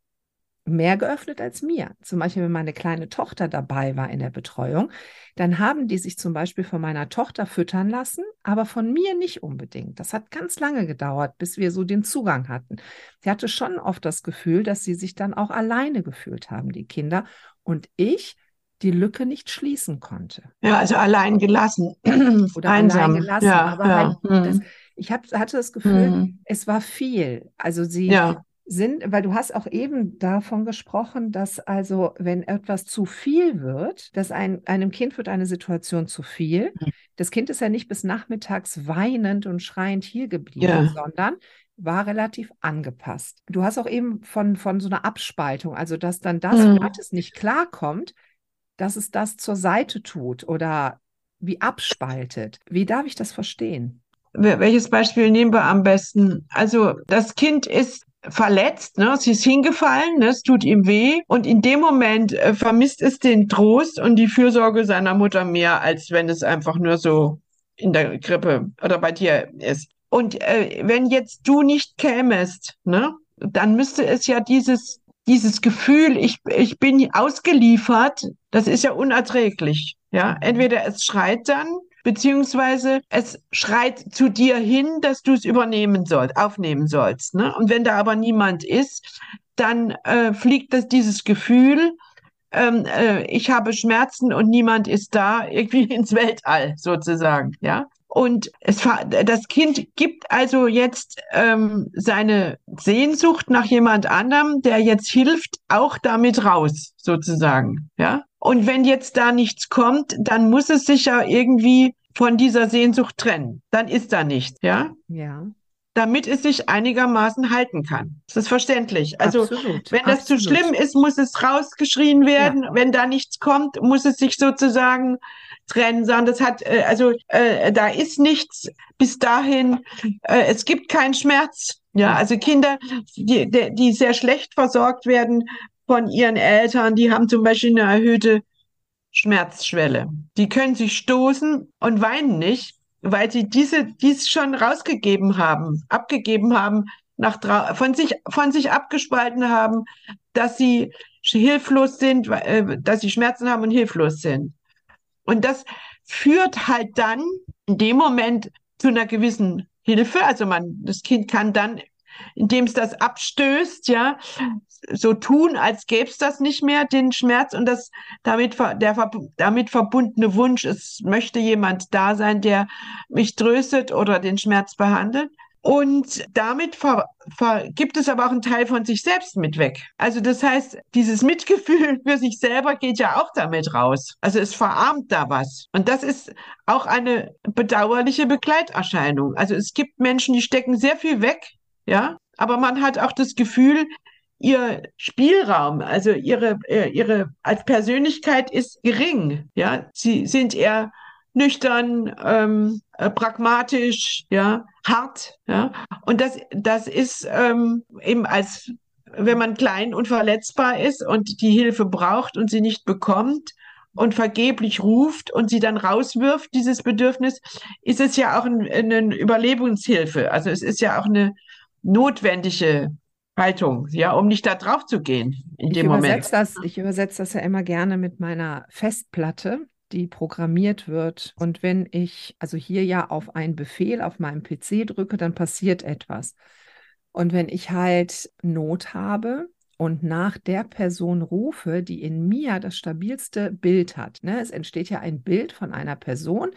mehr geöffnet als mir. Zum Beispiel, wenn meine kleine Tochter dabei war in der Betreuung, dann haben die sich zum Beispiel von meiner Tochter füttern lassen, aber von mir nicht unbedingt. Das hat ganz lange gedauert, bis wir so den Zugang hatten. Sie hatte schon oft das Gefühl, dass sie sich dann auch alleine gefühlt haben, die Kinder. Und ich die Lücke nicht schließen konnte. Ja, also allein gelassen. Oder Einsam. allein gelassen. Ja, aber ja. Halt, das, hm. ich hab, hatte das Gefühl, mhm. es war viel. Also sie, ja sind, weil du hast auch eben davon gesprochen, dass also, wenn etwas zu viel wird, dass ein, einem Kind wird eine Situation zu viel. Mhm. Das Kind ist ja nicht bis nachmittags weinend und schreiend hier geblieben, ja. sondern war relativ angepasst. Du hast auch eben von, von so einer Abspaltung, also dass dann das, mhm. womit es nicht klarkommt, dass es das zur Seite tut oder wie abspaltet. Wie darf ich das verstehen? Welches Beispiel nehmen wir am besten? Also das Kind ist verletzt, ne? sie ist hingefallen, ne? es tut ihm weh und in dem Moment äh, vermisst es den Trost und die Fürsorge seiner Mutter mehr, als wenn es einfach nur so in der Grippe oder bei dir ist. Und äh, wenn jetzt du nicht kämest, ne, dann müsste es ja dieses dieses Gefühl, ich, ich bin ausgeliefert, das ist ja unerträglich. Ja, entweder es schreit dann, beziehungsweise es schreit zu dir hin, dass du es übernehmen sollst, aufnehmen sollst. Ne? Und wenn da aber niemand ist, dann äh, fliegt das dieses Gefühl, ähm, äh, ich habe Schmerzen und niemand ist da, irgendwie ins Weltall sozusagen. Ja. Und es, das Kind gibt also jetzt ähm, seine Sehnsucht nach jemand anderem, der jetzt hilft, auch damit raus, sozusagen. Ja. Und wenn jetzt da nichts kommt, dann muss es sich ja irgendwie von dieser Sehnsucht trennen. Dann ist da nichts, ja? Ja. Damit es sich einigermaßen halten kann. Das ist verständlich. Also, Absolut. wenn das Absolut. zu schlimm ist, muss es rausgeschrien werden. Ja. Wenn da nichts kommt, muss es sich sozusagen trennen, sondern das hat, äh, also, äh, da ist nichts bis dahin, äh, es gibt keinen Schmerz. Ja, also Kinder, die, die sehr schlecht versorgt werden, von ihren Eltern, die haben zum Beispiel eine erhöhte Schmerzschwelle. Die können sich stoßen und weinen nicht, weil sie diese, dies schon rausgegeben haben, abgegeben haben, nach, von sich, von sich abgespalten haben, dass sie hilflos sind, äh, dass sie Schmerzen haben und hilflos sind. Und das führt halt dann in dem Moment zu einer gewissen Hilfe. Also man, das Kind kann dann indem es das abstößt, ja, so tun, als gäbe es das nicht mehr, den Schmerz und das damit, der damit verbundene Wunsch, es möchte jemand da sein, der mich tröstet oder den Schmerz behandelt. Und damit ver, ver, gibt es aber auch einen Teil von sich selbst mit weg. Also das heißt, dieses Mitgefühl für sich selber geht ja auch damit raus. Also es verarmt da was. Und das ist auch eine bedauerliche Begleiterscheinung. Also es gibt Menschen, die stecken sehr viel weg ja, aber man hat auch das Gefühl, ihr Spielraum, also ihre, äh, ihre als Persönlichkeit ist gering, ja, sie sind eher nüchtern, ähm, äh, pragmatisch, ja, hart, ja, und das, das ist ähm, eben als wenn man klein und verletzbar ist und die Hilfe braucht und sie nicht bekommt, und vergeblich ruft und sie dann rauswirft, dieses Bedürfnis, ist es ja auch eine ein Überlebenshilfe. Also es ist ja auch eine, notwendige Haltung, ja, um nicht da drauf zu gehen in ich dem Moment. Das, ich übersetze das ja immer gerne mit meiner Festplatte, die programmiert wird. Und wenn ich also hier ja auf einen Befehl auf meinem PC drücke, dann passiert etwas. Und wenn ich halt Not habe, und nach der Person rufe, die in mir das stabilste Bild hat. Ne? Es entsteht ja ein Bild von einer Person,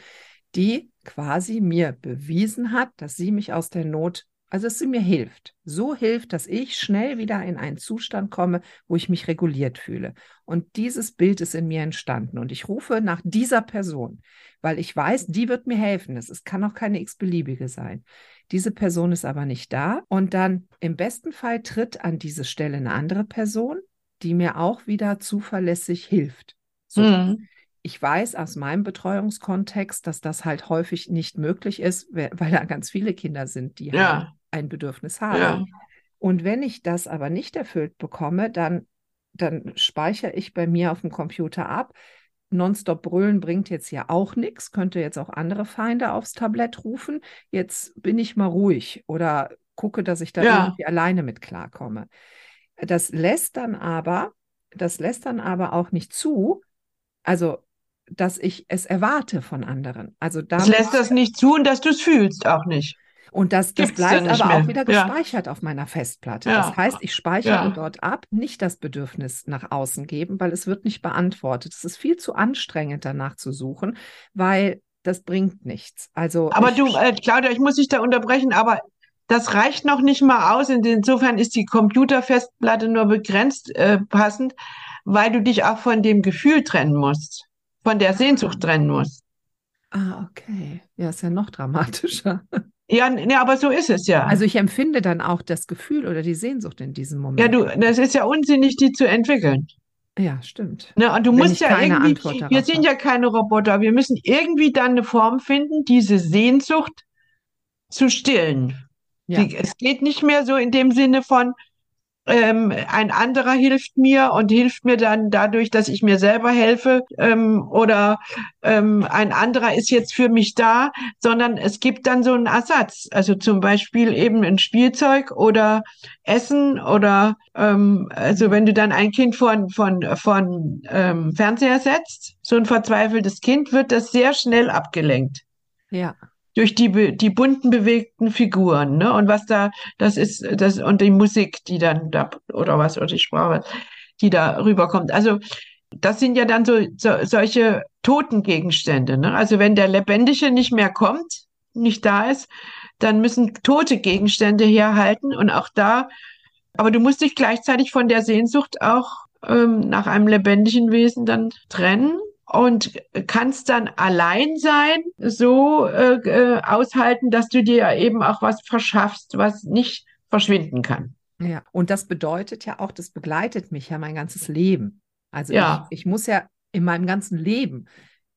die quasi mir bewiesen hat, dass sie mich aus der Not also dass sie mir hilft. So hilft, dass ich schnell wieder in einen Zustand komme, wo ich mich reguliert fühle. Und dieses Bild ist in mir entstanden. Und ich rufe nach dieser Person, weil ich weiß, die wird mir helfen. Es kann auch keine x-beliebige sein. Diese Person ist aber nicht da. Und dann im besten Fall tritt an diese Stelle eine andere Person, die mir auch wieder zuverlässig hilft. So. Mhm. Ich weiß aus meinem Betreuungskontext, dass das halt häufig nicht möglich ist, weil da ganz viele Kinder sind, die ja. halt ein Bedürfnis habe. Ja. Und wenn ich das aber nicht erfüllt bekomme, dann, dann speichere ich bei mir auf dem Computer ab. Nonstop brüllen bringt jetzt ja auch nichts, könnte jetzt auch andere Feinde aufs Tablett rufen. Jetzt bin ich mal ruhig oder gucke, dass ich da ja. irgendwie alleine mit klarkomme. Das lässt dann aber, das lässt dann aber auch nicht zu, also dass ich es erwarte von anderen. Also das lässt das nicht zu und dass du es fühlst auch nicht. Und das, das bleibt aber mehr. auch wieder gespeichert ja. auf meiner Festplatte. Ja. Das heißt, ich speichere dort ab, nicht das Bedürfnis nach außen geben, weil es wird nicht beantwortet. Es ist viel zu anstrengend, danach zu suchen, weil das bringt nichts. Also aber du, äh, Claudia, ich muss dich da unterbrechen, aber das reicht noch nicht mal aus. Insofern ist die Computerfestplatte nur begrenzt äh, passend, weil du dich auch von dem Gefühl trennen musst, von der Sehnsucht trennen musst. Ah, okay. Ja, ist ja noch dramatischer. Ja, nee, aber so ist es ja. Also ich empfinde dann auch das Gefühl oder die Sehnsucht in diesem Moment. Ja, du, das ist ja unsinnig, die zu entwickeln. Ja, stimmt. Ne, und du Wenn musst ja irgendwie, wir sind ja keine Roboter, wir müssen irgendwie dann eine Form finden, diese Sehnsucht zu stillen. Ja. Die, es geht nicht mehr so in dem Sinne von, ähm, ein anderer hilft mir und hilft mir dann dadurch, dass ich mir selber helfe ähm, oder ähm, ein anderer ist jetzt für mich da, sondern es gibt dann so einen Ersatz. Also zum Beispiel eben ein Spielzeug oder Essen oder ähm, also wenn du dann ein Kind von von von ähm, Fernseher setzt, so ein verzweifeltes Kind, wird das sehr schnell abgelenkt Ja. Durch die, die bunten bewegten Figuren, ne? Und was da, das ist, das, und die Musik, die dann da, oder was, oder die Sprache, die da rüberkommt. Also, das sind ja dann so, so solche toten Gegenstände, ne? Also, wenn der Lebendige nicht mehr kommt, nicht da ist, dann müssen tote Gegenstände herhalten und auch da, aber du musst dich gleichzeitig von der Sehnsucht auch ähm, nach einem lebendigen Wesen dann trennen und kannst dann allein sein, so äh, äh, aushalten, dass du dir eben auch was verschaffst, was nicht verschwinden kann. Ja, und das bedeutet ja auch, das begleitet mich ja mein ganzes Leben. Also Ja. ich, ich muss ja in meinem ganzen Leben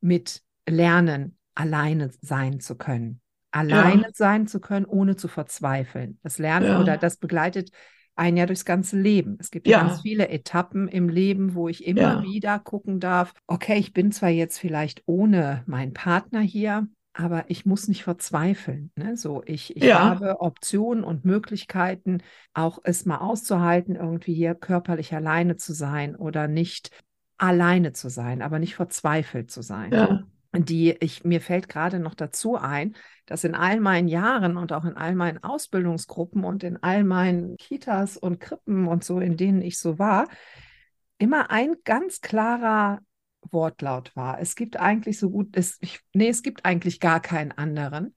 mit lernen, alleine sein zu können. Alleine sein zu können, ohne zu verzweifeln. Das Lernen Ja. oder das begleitet ein ja durchs ganze Leben. Es gibt ja Ja. ganz viele Etappen im Leben, wo ich immer Ja. wieder gucken darf, okay, ich bin zwar jetzt vielleicht ohne meinen Partner hier, aber ich muss nicht verzweifeln. Ne? So, ich, ich Ja. habe Optionen und Möglichkeiten, auch es mal auszuhalten, irgendwie hier körperlich alleine zu sein oder nicht alleine zu sein, aber nicht verzweifelt zu sein. Ja. Die ich, mir fällt gerade noch dazu ein, dass in all meinen Jahren und auch in all meinen Ausbildungsgruppen und in all meinen Kitas und Krippen und so, in denen ich so war, immer ein ganz klarer Wortlaut war. Es gibt eigentlich so gut, es, ich, nee, es gibt eigentlich gar keinen anderen.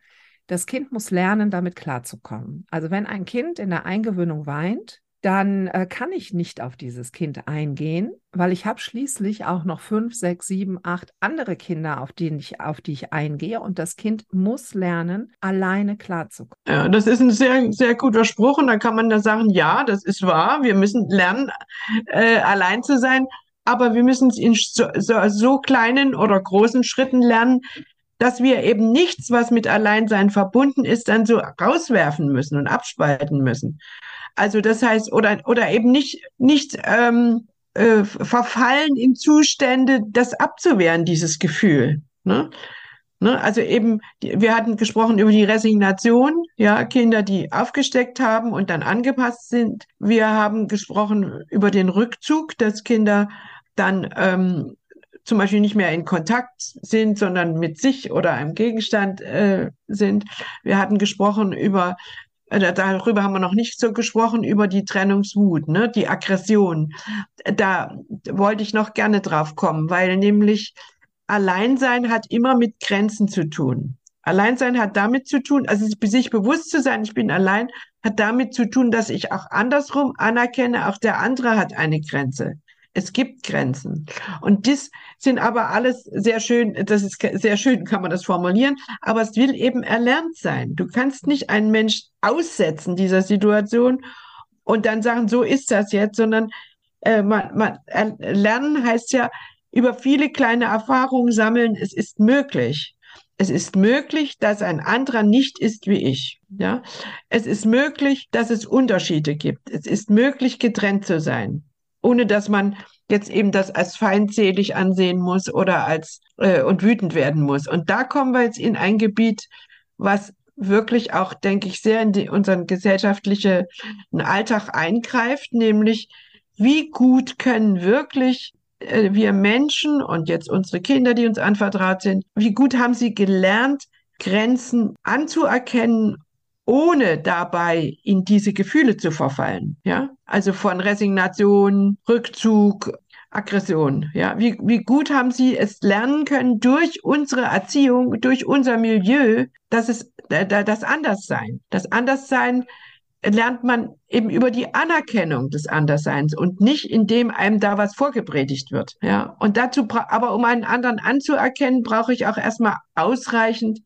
Das Kind muss lernen, damit klarzukommen. Also wenn ein Kind in der Eingewöhnung weint, dann äh, kann ich nicht auf dieses Kind eingehen, weil ich habe schließlich auch noch fünf, sechs, sieben, acht andere Kinder, auf, denen ich, auf die ich eingehe. Und das Kind muss lernen, alleine klarzukommen. Ja, das ist ein sehr, sehr guter Spruch und dann kann man da sagen, ja, das ist wahr, wir müssen lernen, äh, allein zu sein, aber wir müssen es in so, so, so kleinen oder großen Schritten lernen, dass wir eben nichts, was mit Alleinsein verbunden ist, dann so rauswerfen müssen und abspalten müssen. Also das heißt, oder, oder eben nicht, nicht ähm, äh, verfallen in Zustände, das abzuwehren, dieses Gefühl. Ne? Ne? Also eben, wir hatten gesprochen über die Resignation, ja, Kinder, die aufgesteckt haben und dann angepasst sind. Wir haben gesprochen über den Rückzug, dass Kinder dann ähm, zum Beispiel nicht mehr in Kontakt sind, sondern mit sich oder einem Gegenstand äh, sind. Wir hatten gesprochen über Darüber haben wir noch nicht so gesprochen, über die Trennungswut, ne, die Aggression. Da wollte ich noch gerne drauf kommen, weil nämlich Alleinsein hat immer mit Grenzen zu tun. Alleinsein hat damit zu tun, also sich bewusst zu sein, ich bin allein, hat damit zu tun, dass ich auch andersrum anerkenne, auch der andere hat eine Grenze. Es gibt Grenzen. Und das sind aber alles sehr schön, das ist sehr schön, kann man das formulieren, aber es will eben erlernt sein. Du kannst nicht einen Mensch aussetzen dieser Situation und dann sagen, so ist das jetzt, sondern äh, man, man, lernen heißt ja, über viele kleine Erfahrungen sammeln, es ist möglich. Es ist möglich, dass ein anderer nicht ist wie ich. Ja, es ist möglich, dass es Unterschiede gibt. Es ist möglich, getrennt zu sein, ohne dass man jetzt eben das als feindselig ansehen muss oder als äh, und wütend werden muss. Und da kommen wir jetzt in ein Gebiet, was wirklich auch, denke ich, sehr in die, unseren gesellschaftlichen Alltag eingreift, nämlich wie gut können wirklich wir Menschen und jetzt unsere Kinder, die uns anvertraut sind, wie gut haben sie gelernt, Grenzen anzuerkennen, ohne dabei in diese Gefühle zu verfallen. Ja, also von Resignation, Rückzug, Aggression. Ja, wie, wie gut haben sie es lernen können durch unsere Erziehung, durch unser Milieu, dass es das Anderssein. Das Anderssein lernt man eben über die Anerkennung des Andersseins und nicht, indem einem da was vorgepredigt wird. Ja, und dazu, aber um einen anderen anzuerkennen, brauche ich auch erstmal ausreichend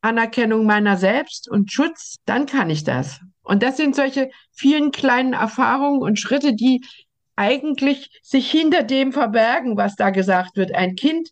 Anerkennung meiner selbst und Schutz. Dann kann ich das. Und das sind solche vielen kleinen Erfahrungen und Schritte, die eigentlich sich hinter dem verbergen, was da gesagt wird. Ein Kind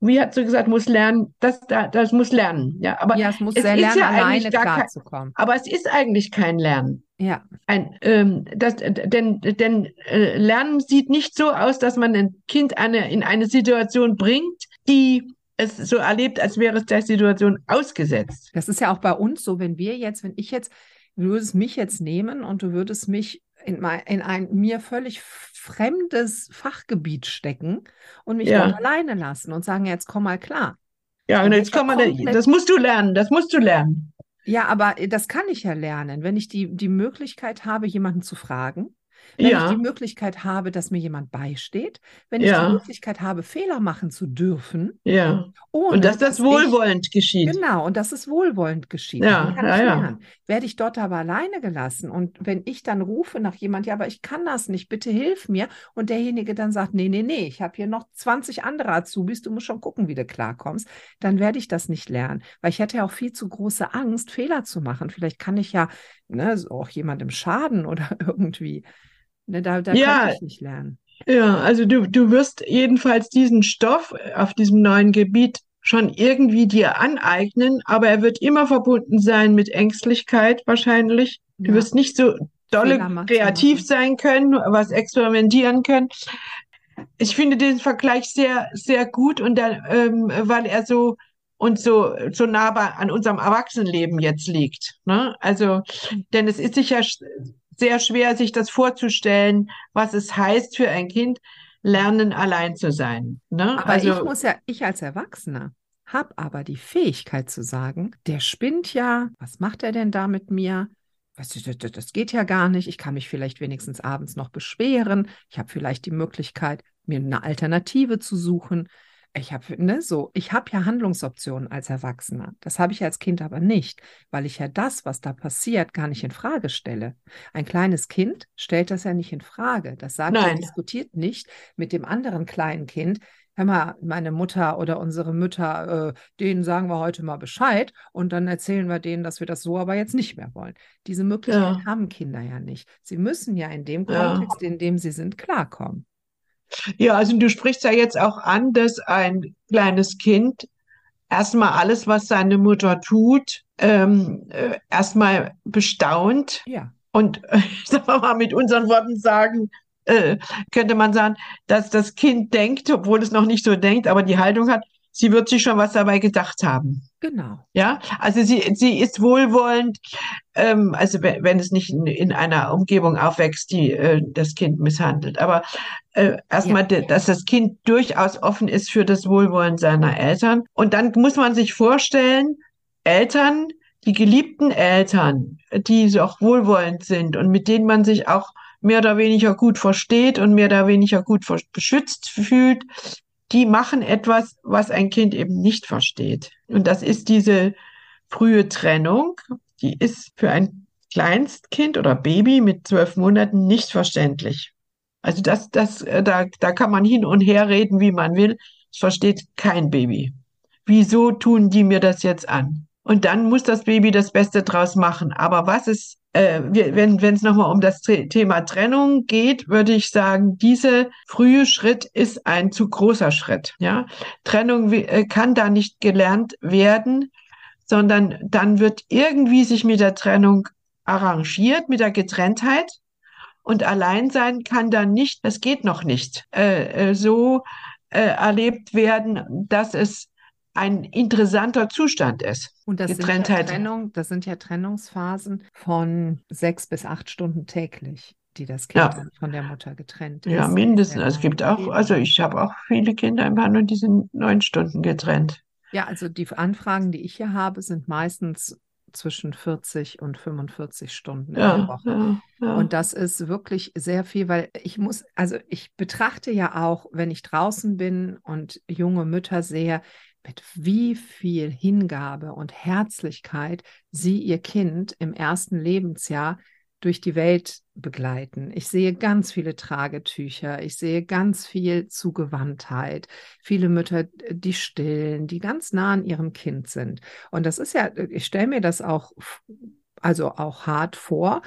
wie hat sie gesagt, muss lernen, das, das muss lernen. Ja, aber ja, es muss es sehr lernen, ja alleine klarzukommen. Aber es ist eigentlich kein Lernen. Ja. Ein, ähm, das, denn denn äh, Lernen sieht nicht so aus, dass man ein Kind eine, in eine Situation bringt, die es so erlebt, als wäre es der Situation ausgesetzt. Das ist ja auch bei uns so, wenn wir jetzt, wenn ich jetzt, du würdest mich jetzt nehmen und du würdest mich in, mein, in ein mir völlig fremdes Fachgebiet stecken und mich ja. alleine lassen und sagen, jetzt komm mal klar. Ja, und jetzt komm mal, das musst du lernen, das musst du lernen. Ja, aber äh, das kann ich ja lernen, wenn ich die, die Möglichkeit habe, jemanden zu fragen wenn ja. ich die Möglichkeit habe, dass mir jemand beisteht, wenn ich die Möglichkeit habe, Fehler machen zu dürfen. Ja. Ohne, und dass das dass wohlwollend ich, geschieht. Genau, und dass es wohlwollend geschieht. Ja, ja, ja. Werde ich dort aber alleine gelassen und wenn ich dann rufe nach jemand, ja, aber ich kann das nicht, bitte hilf mir und derjenige dann sagt, nee, nee, nee, ich habe hier noch 20 andere Azubis, du musst schon gucken, wie du klarkommst, dann werde ich das nicht lernen, weil ich hätte ja auch viel zu große Angst, Fehler zu machen. Vielleicht kann ich ja ne, auch jemandem schaden oder irgendwie. Ne, da da ja, konnte ich nicht lernen. Ja, also du, du wirst jedenfalls diesen Stoff auf diesem neuen Gebiet schon irgendwie dir aneignen, aber er wird immer verbunden sein mit Ängstlichkeit wahrscheinlich. Du ja. wirst nicht so dolle kreativ sein können, was experimentieren können. Ich finde den Vergleich sehr, sehr gut und da, ähm, weil er so und so, so nah an unserem Erwachsenenleben jetzt liegt. Ne? Also, denn es ist sicher sehr schwer, sich das vorzustellen, was es heißt für ein Kind, lernen allein zu sein. Ne? Aber also, ich muss ja, ich als Erwachsener habe aber die Fähigkeit zu sagen, der spinnt ja, was macht er denn da mit mir? Das geht ja gar nicht. Ich kann mich vielleicht wenigstens abends noch beschweren. Ich habe vielleicht die Möglichkeit, mir eine Alternative zu suchen. Ich habe ne, so, ich habe ja Handlungsoptionen als Erwachsener. Das habe ich als Kind aber nicht, weil ich ja das, was da passiert, gar nicht in Frage stelle. Ein kleines Kind stellt das ja nicht in Frage. Das sagt, Nein. er diskutiert nicht mit dem anderen kleinen Kind. Hör mal, meine Mutter oder unsere Mütter, äh, denen sagen wir heute mal Bescheid und dann erzählen wir denen, dass wir das so aber jetzt nicht mehr wollen. Diese Möglichkeit ja. haben Kinder ja nicht. Sie müssen ja in dem Kontext, ja. in dem sie sind, klarkommen. Ja, also du sprichst ja jetzt auch an, dass ein kleines Kind erstmal alles, was seine Mutter tut, ähm, äh, erstmal bestaunt. Ja. Und äh, sagen wir mal mit unseren Worten sagen, äh, könnte man sagen, dass das Kind denkt, obwohl es noch nicht so denkt, aber die Haltung hat, sie wird sich schon was dabei gedacht haben. Genau. Ja, also sie, sie ist wohlwollend, ähm, also wenn, wenn es nicht in, in, einer Umgebung aufwächst, die äh, das Kind misshandelt. Aber äh, erstmal, ja. dass das Kind durchaus offen ist für das Wohlwollen seiner Eltern. Und dann muss man sich vorstellen, Eltern, die geliebten Eltern, die so auch wohlwollend sind und mit denen man sich auch mehr oder weniger gut versteht und mehr oder weniger gut beschützt fühlt, die machen etwas, was ein Kind eben nicht versteht. Und das ist diese frühe Trennung. Die ist für ein Kleinstkind oder Baby mit zwölf Monaten nicht verständlich. Also das, das, äh, da, da kann man hin und her reden, wie man will. Es versteht kein Baby. Wieso tun die mir das jetzt an? Und dann muss das Baby das Beste draus machen. Aber was es äh, wenn es nochmal um das Thema Trennung geht, würde ich sagen, dieser frühe Schritt ist ein zu großer Schritt. Ja, Trennung äh, kann da nicht gelernt werden, sondern dann wird irgendwie sich mit der Trennung arrangiert, mit der Getrenntheit. Und allein sein kann dann nicht, es geht noch nicht, äh, äh so äh, erlebt werden, dass es ein interessanter Zustand ist. Und das sind, ja Trennung, das sind ja Trennungsphasen von sechs bis acht Stunden täglich die das Kind ja. von der Mutter getrennt ist. Ja, mindestens. Also es gibt auch, also ich habe auch viele Kinder im Behandlung, die sind neun Stunden getrennt. Ja, also die Anfragen, die ich hier habe, sind meistens zwischen 40 und 45 Stunden ja, in der Woche. Ja, ja. Und das ist wirklich sehr viel, weil ich muss, also ich betrachte ja auch, wenn ich draußen bin und junge Mütter sehe, mit wie viel Hingabe und Herzlichkeit sie ihr Kind im ersten Lebensjahr durch die Welt begleiten. Ich sehe ganz viele Tragetücher, ich sehe ganz viel Zugewandtheit, viele Mütter, die stillen, die ganz nah an ihrem Kind sind. Und das ist ja, ich stelle mir das auch also auch hart vor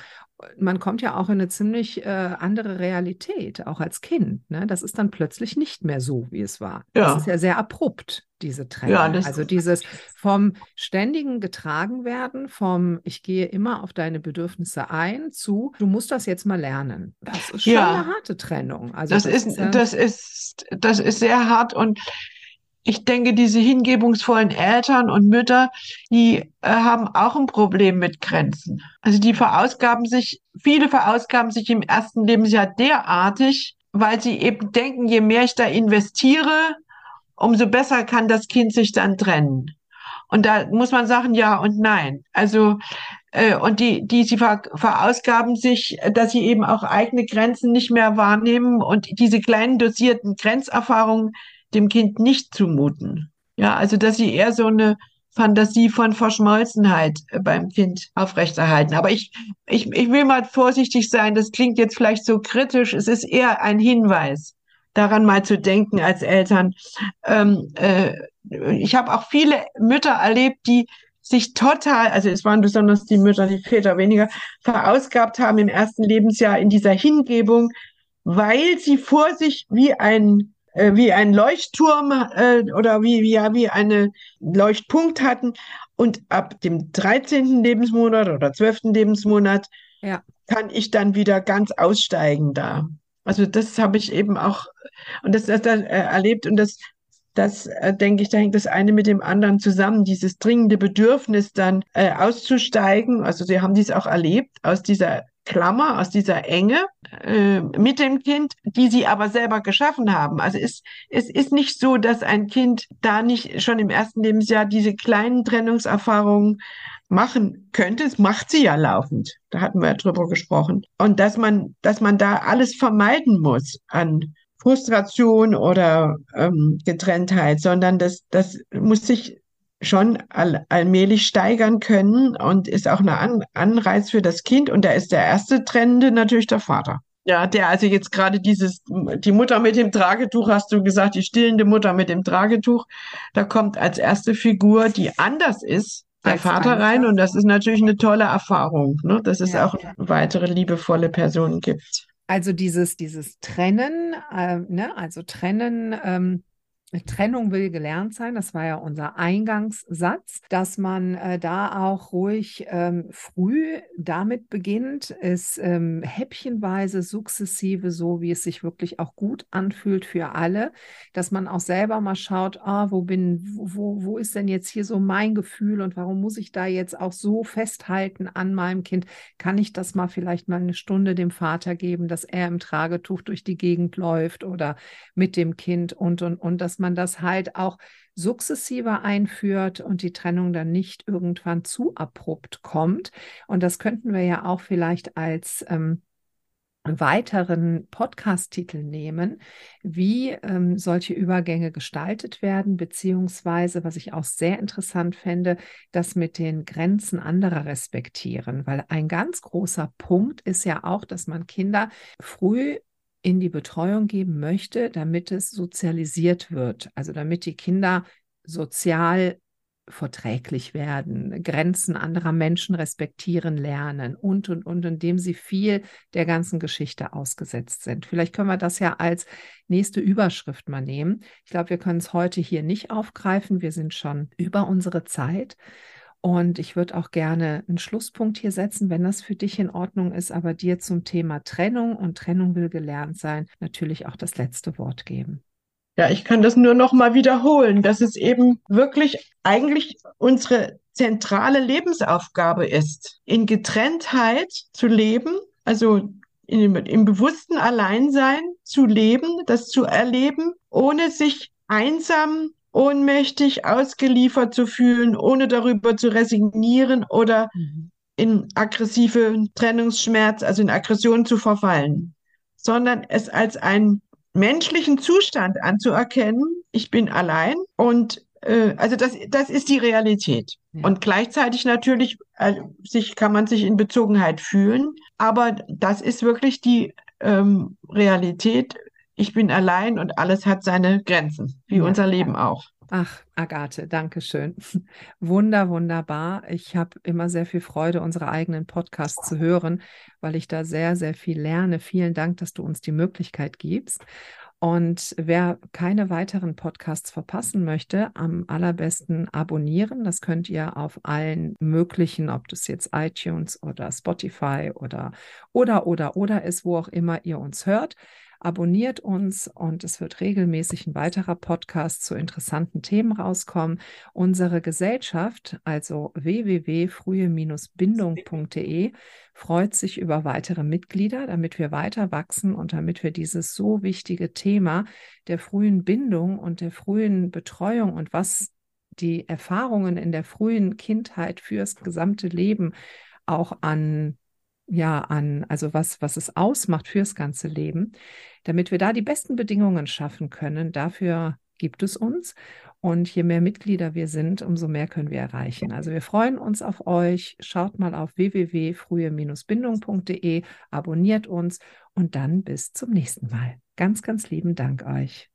man kommt ja auch in eine ziemlich äh, andere Realität, auch als Kind. Ne? Das ist dann plötzlich nicht mehr so, wie es war. Ja. Das ist ja sehr abrupt, diese Trennung. Ja, also dieses vom ständigen getragen werden, vom ich gehe immer auf deine Bedürfnisse ein, zu du musst das jetzt mal lernen. Das ist schon ja. eine harte Trennung. Also das, das ist, ist das ist das ist sehr hart und ich denke, diese hingebungsvollen Eltern und Mütter, die äh, haben auch ein Problem mit Grenzen. Also die verausgaben sich, viele verausgaben sich im ersten Lebensjahr derartig, weil sie eben denken, je mehr ich da investiere, umso besser kann das Kind sich dann trennen. Und da muss man sagen, ja und nein. Also äh, und die, die sie ver verausgaben sich, dass sie eben auch eigene Grenzen nicht mehr wahrnehmen und diese kleinen dosierten Grenzerfahrungen dem Kind nicht zumuten. Ja, also dass sie eher so eine Fantasie von Verschmolzenheit äh, beim Kind aufrechterhalten. Aber ich, ich, ich will mal vorsichtig sein, das klingt jetzt vielleicht so kritisch, es ist eher ein Hinweis, daran mal zu denken als Eltern. Ähm, äh, ich habe auch viele Mütter erlebt, die sich total, also es waren besonders die Mütter, die Väter weniger, verausgabt haben im ersten Lebensjahr in dieser Hingebung, weil sie vor sich wie ein äh, wie ein Leuchtturm äh, oder wie, wie, ja, wie eine Leuchtpunkt hatten. Und ab dem 13. Lebensmonat oder 12. Lebensmonat ja. kann ich dann wieder ganz aussteigen da. Also das habe ich eben auch und das, das, das äh, erlebt und das das äh, denke ich, da hängt das eine mit dem anderen zusammen, dieses dringende Bedürfnis dann äh, auszusteigen. Also sie haben dies auch erlebt aus dieser Klammer, aus dieser Enge äh, mit dem Kind, die sie aber selber geschaffen haben. Also es, es ist nicht so, dass ein Kind da nicht schon im ersten Lebensjahr diese kleinen Trennungserfahrungen machen könnte. Es macht sie ja laufend. Da hatten wir ja drüber gesprochen. Und dass man, dass man da alles vermeiden muss an Frustration oder ähm, Getrenntheit, sondern das, das muss sich schon all, allmählich steigern können und ist auch eine An Anreiz für das Kind. Und da ist der erste Trennende natürlich der Vater. Ja, der also jetzt gerade dieses, die Mutter mit dem Tragetuch, hast du gesagt, die stillende Mutter mit dem Tragetuch, da kommt als erste Figur, die anders ist, der als Vater rein. Und das ist natürlich eine tolle Erfahrung, ne? dass es ja, auch ja. weitere liebevolle Personen gibt. Also dieses, dieses Trennen, äh, ne? also Trennen, ähm, Trennung will gelernt sein, das war ja unser Eingangssatz, dass man äh, da auch ruhig ähm, früh damit beginnt, es ähm, häppchenweise, sukzessive, so wie es sich wirklich auch gut anfühlt für alle, dass man auch selber mal schaut, ah, wo bin, wo, wo ist denn jetzt hier so mein Gefühl und warum muss ich da jetzt auch so festhalten an meinem Kind? Kann ich das mal vielleicht mal eine Stunde dem Vater geben, dass er im Tragetuch durch die Gegend läuft oder mit dem Kind und und und, dass man das halt auch sukzessiver einführt und die Trennung dann nicht irgendwann zu abrupt kommt. Und das könnten wir ja auch vielleicht als ähm, weiteren Podcast-Titel nehmen, wie ähm, solche Übergänge gestaltet werden, beziehungsweise, was ich auch sehr interessant fände, das mit den Grenzen anderer respektieren, weil ein ganz großer Punkt ist ja auch, dass man Kinder früh in die Betreuung geben möchte, damit es sozialisiert wird, also damit die Kinder sozial verträglich werden, Grenzen anderer Menschen respektieren lernen und, und, und, indem sie viel der ganzen Geschichte ausgesetzt sind. Vielleicht können wir das ja als nächste Überschrift mal nehmen. Ich glaube, wir können es heute hier nicht aufgreifen. Wir sind schon über unsere Zeit. Und ich würde auch gerne einen Schlusspunkt hier setzen, wenn das für dich in Ordnung ist, aber dir zum Thema Trennung und Trennung will gelernt sein, natürlich auch das letzte Wort geben. Ja, ich kann das nur noch mal wiederholen, dass es eben wirklich eigentlich unsere zentrale Lebensaufgabe ist, in Getrenntheit zu leben, also in, im bewussten Alleinsein zu leben, das zu erleben, ohne sich einsam ohnmächtig ausgeliefert zu fühlen, ohne darüber zu resignieren oder mhm. in aggressive Trennungsschmerz, also in Aggression zu verfallen, sondern es als einen menschlichen Zustand anzuerkennen, ich bin allein und äh, also das, das ist die Realität. Ja. Und gleichzeitig natürlich äh, sich, kann man sich in Bezogenheit fühlen, aber das ist wirklich die ähm, Realität. Ich bin allein und alles hat seine Grenzen, wie Ja. unser Leben auch. Ach, Agathe, danke schön. Wunder, wunderbar. Ich habe immer sehr viel Freude, unsere eigenen Podcasts zu hören, weil ich da sehr, sehr viel lerne. Vielen Dank, dass du uns die Möglichkeit gibst. Und wer keine weiteren Podcasts verpassen möchte, am allerbesten abonnieren. Das könnt ihr auf allen möglichen, ob das jetzt iTunes oder Spotify oder oder oder oder ist, wo auch immer ihr uns hört. Abonniert uns und es wird regelmäßig ein weiterer Podcast zu interessanten Themen rauskommen. Unsere Gesellschaft, also www.frühe-bindung.de, freut sich über weitere Mitglieder, damit wir weiter wachsen und damit wir dieses so wichtige Thema der frühen Bindung und der frühen Betreuung und was die Erfahrungen in der frühen Kindheit fürs gesamte Leben auch an ja, an, also was, was es ausmacht fürs ganze Leben, damit wir da die besten Bedingungen schaffen können. Dafür gibt es uns. Und je mehr Mitglieder wir sind, umso mehr können wir erreichen. Also wir freuen uns auf euch. Schaut mal auf www.frühe-bindung.de, abonniert uns und dann bis zum nächsten Mal. Ganz, ganz lieben Dank euch.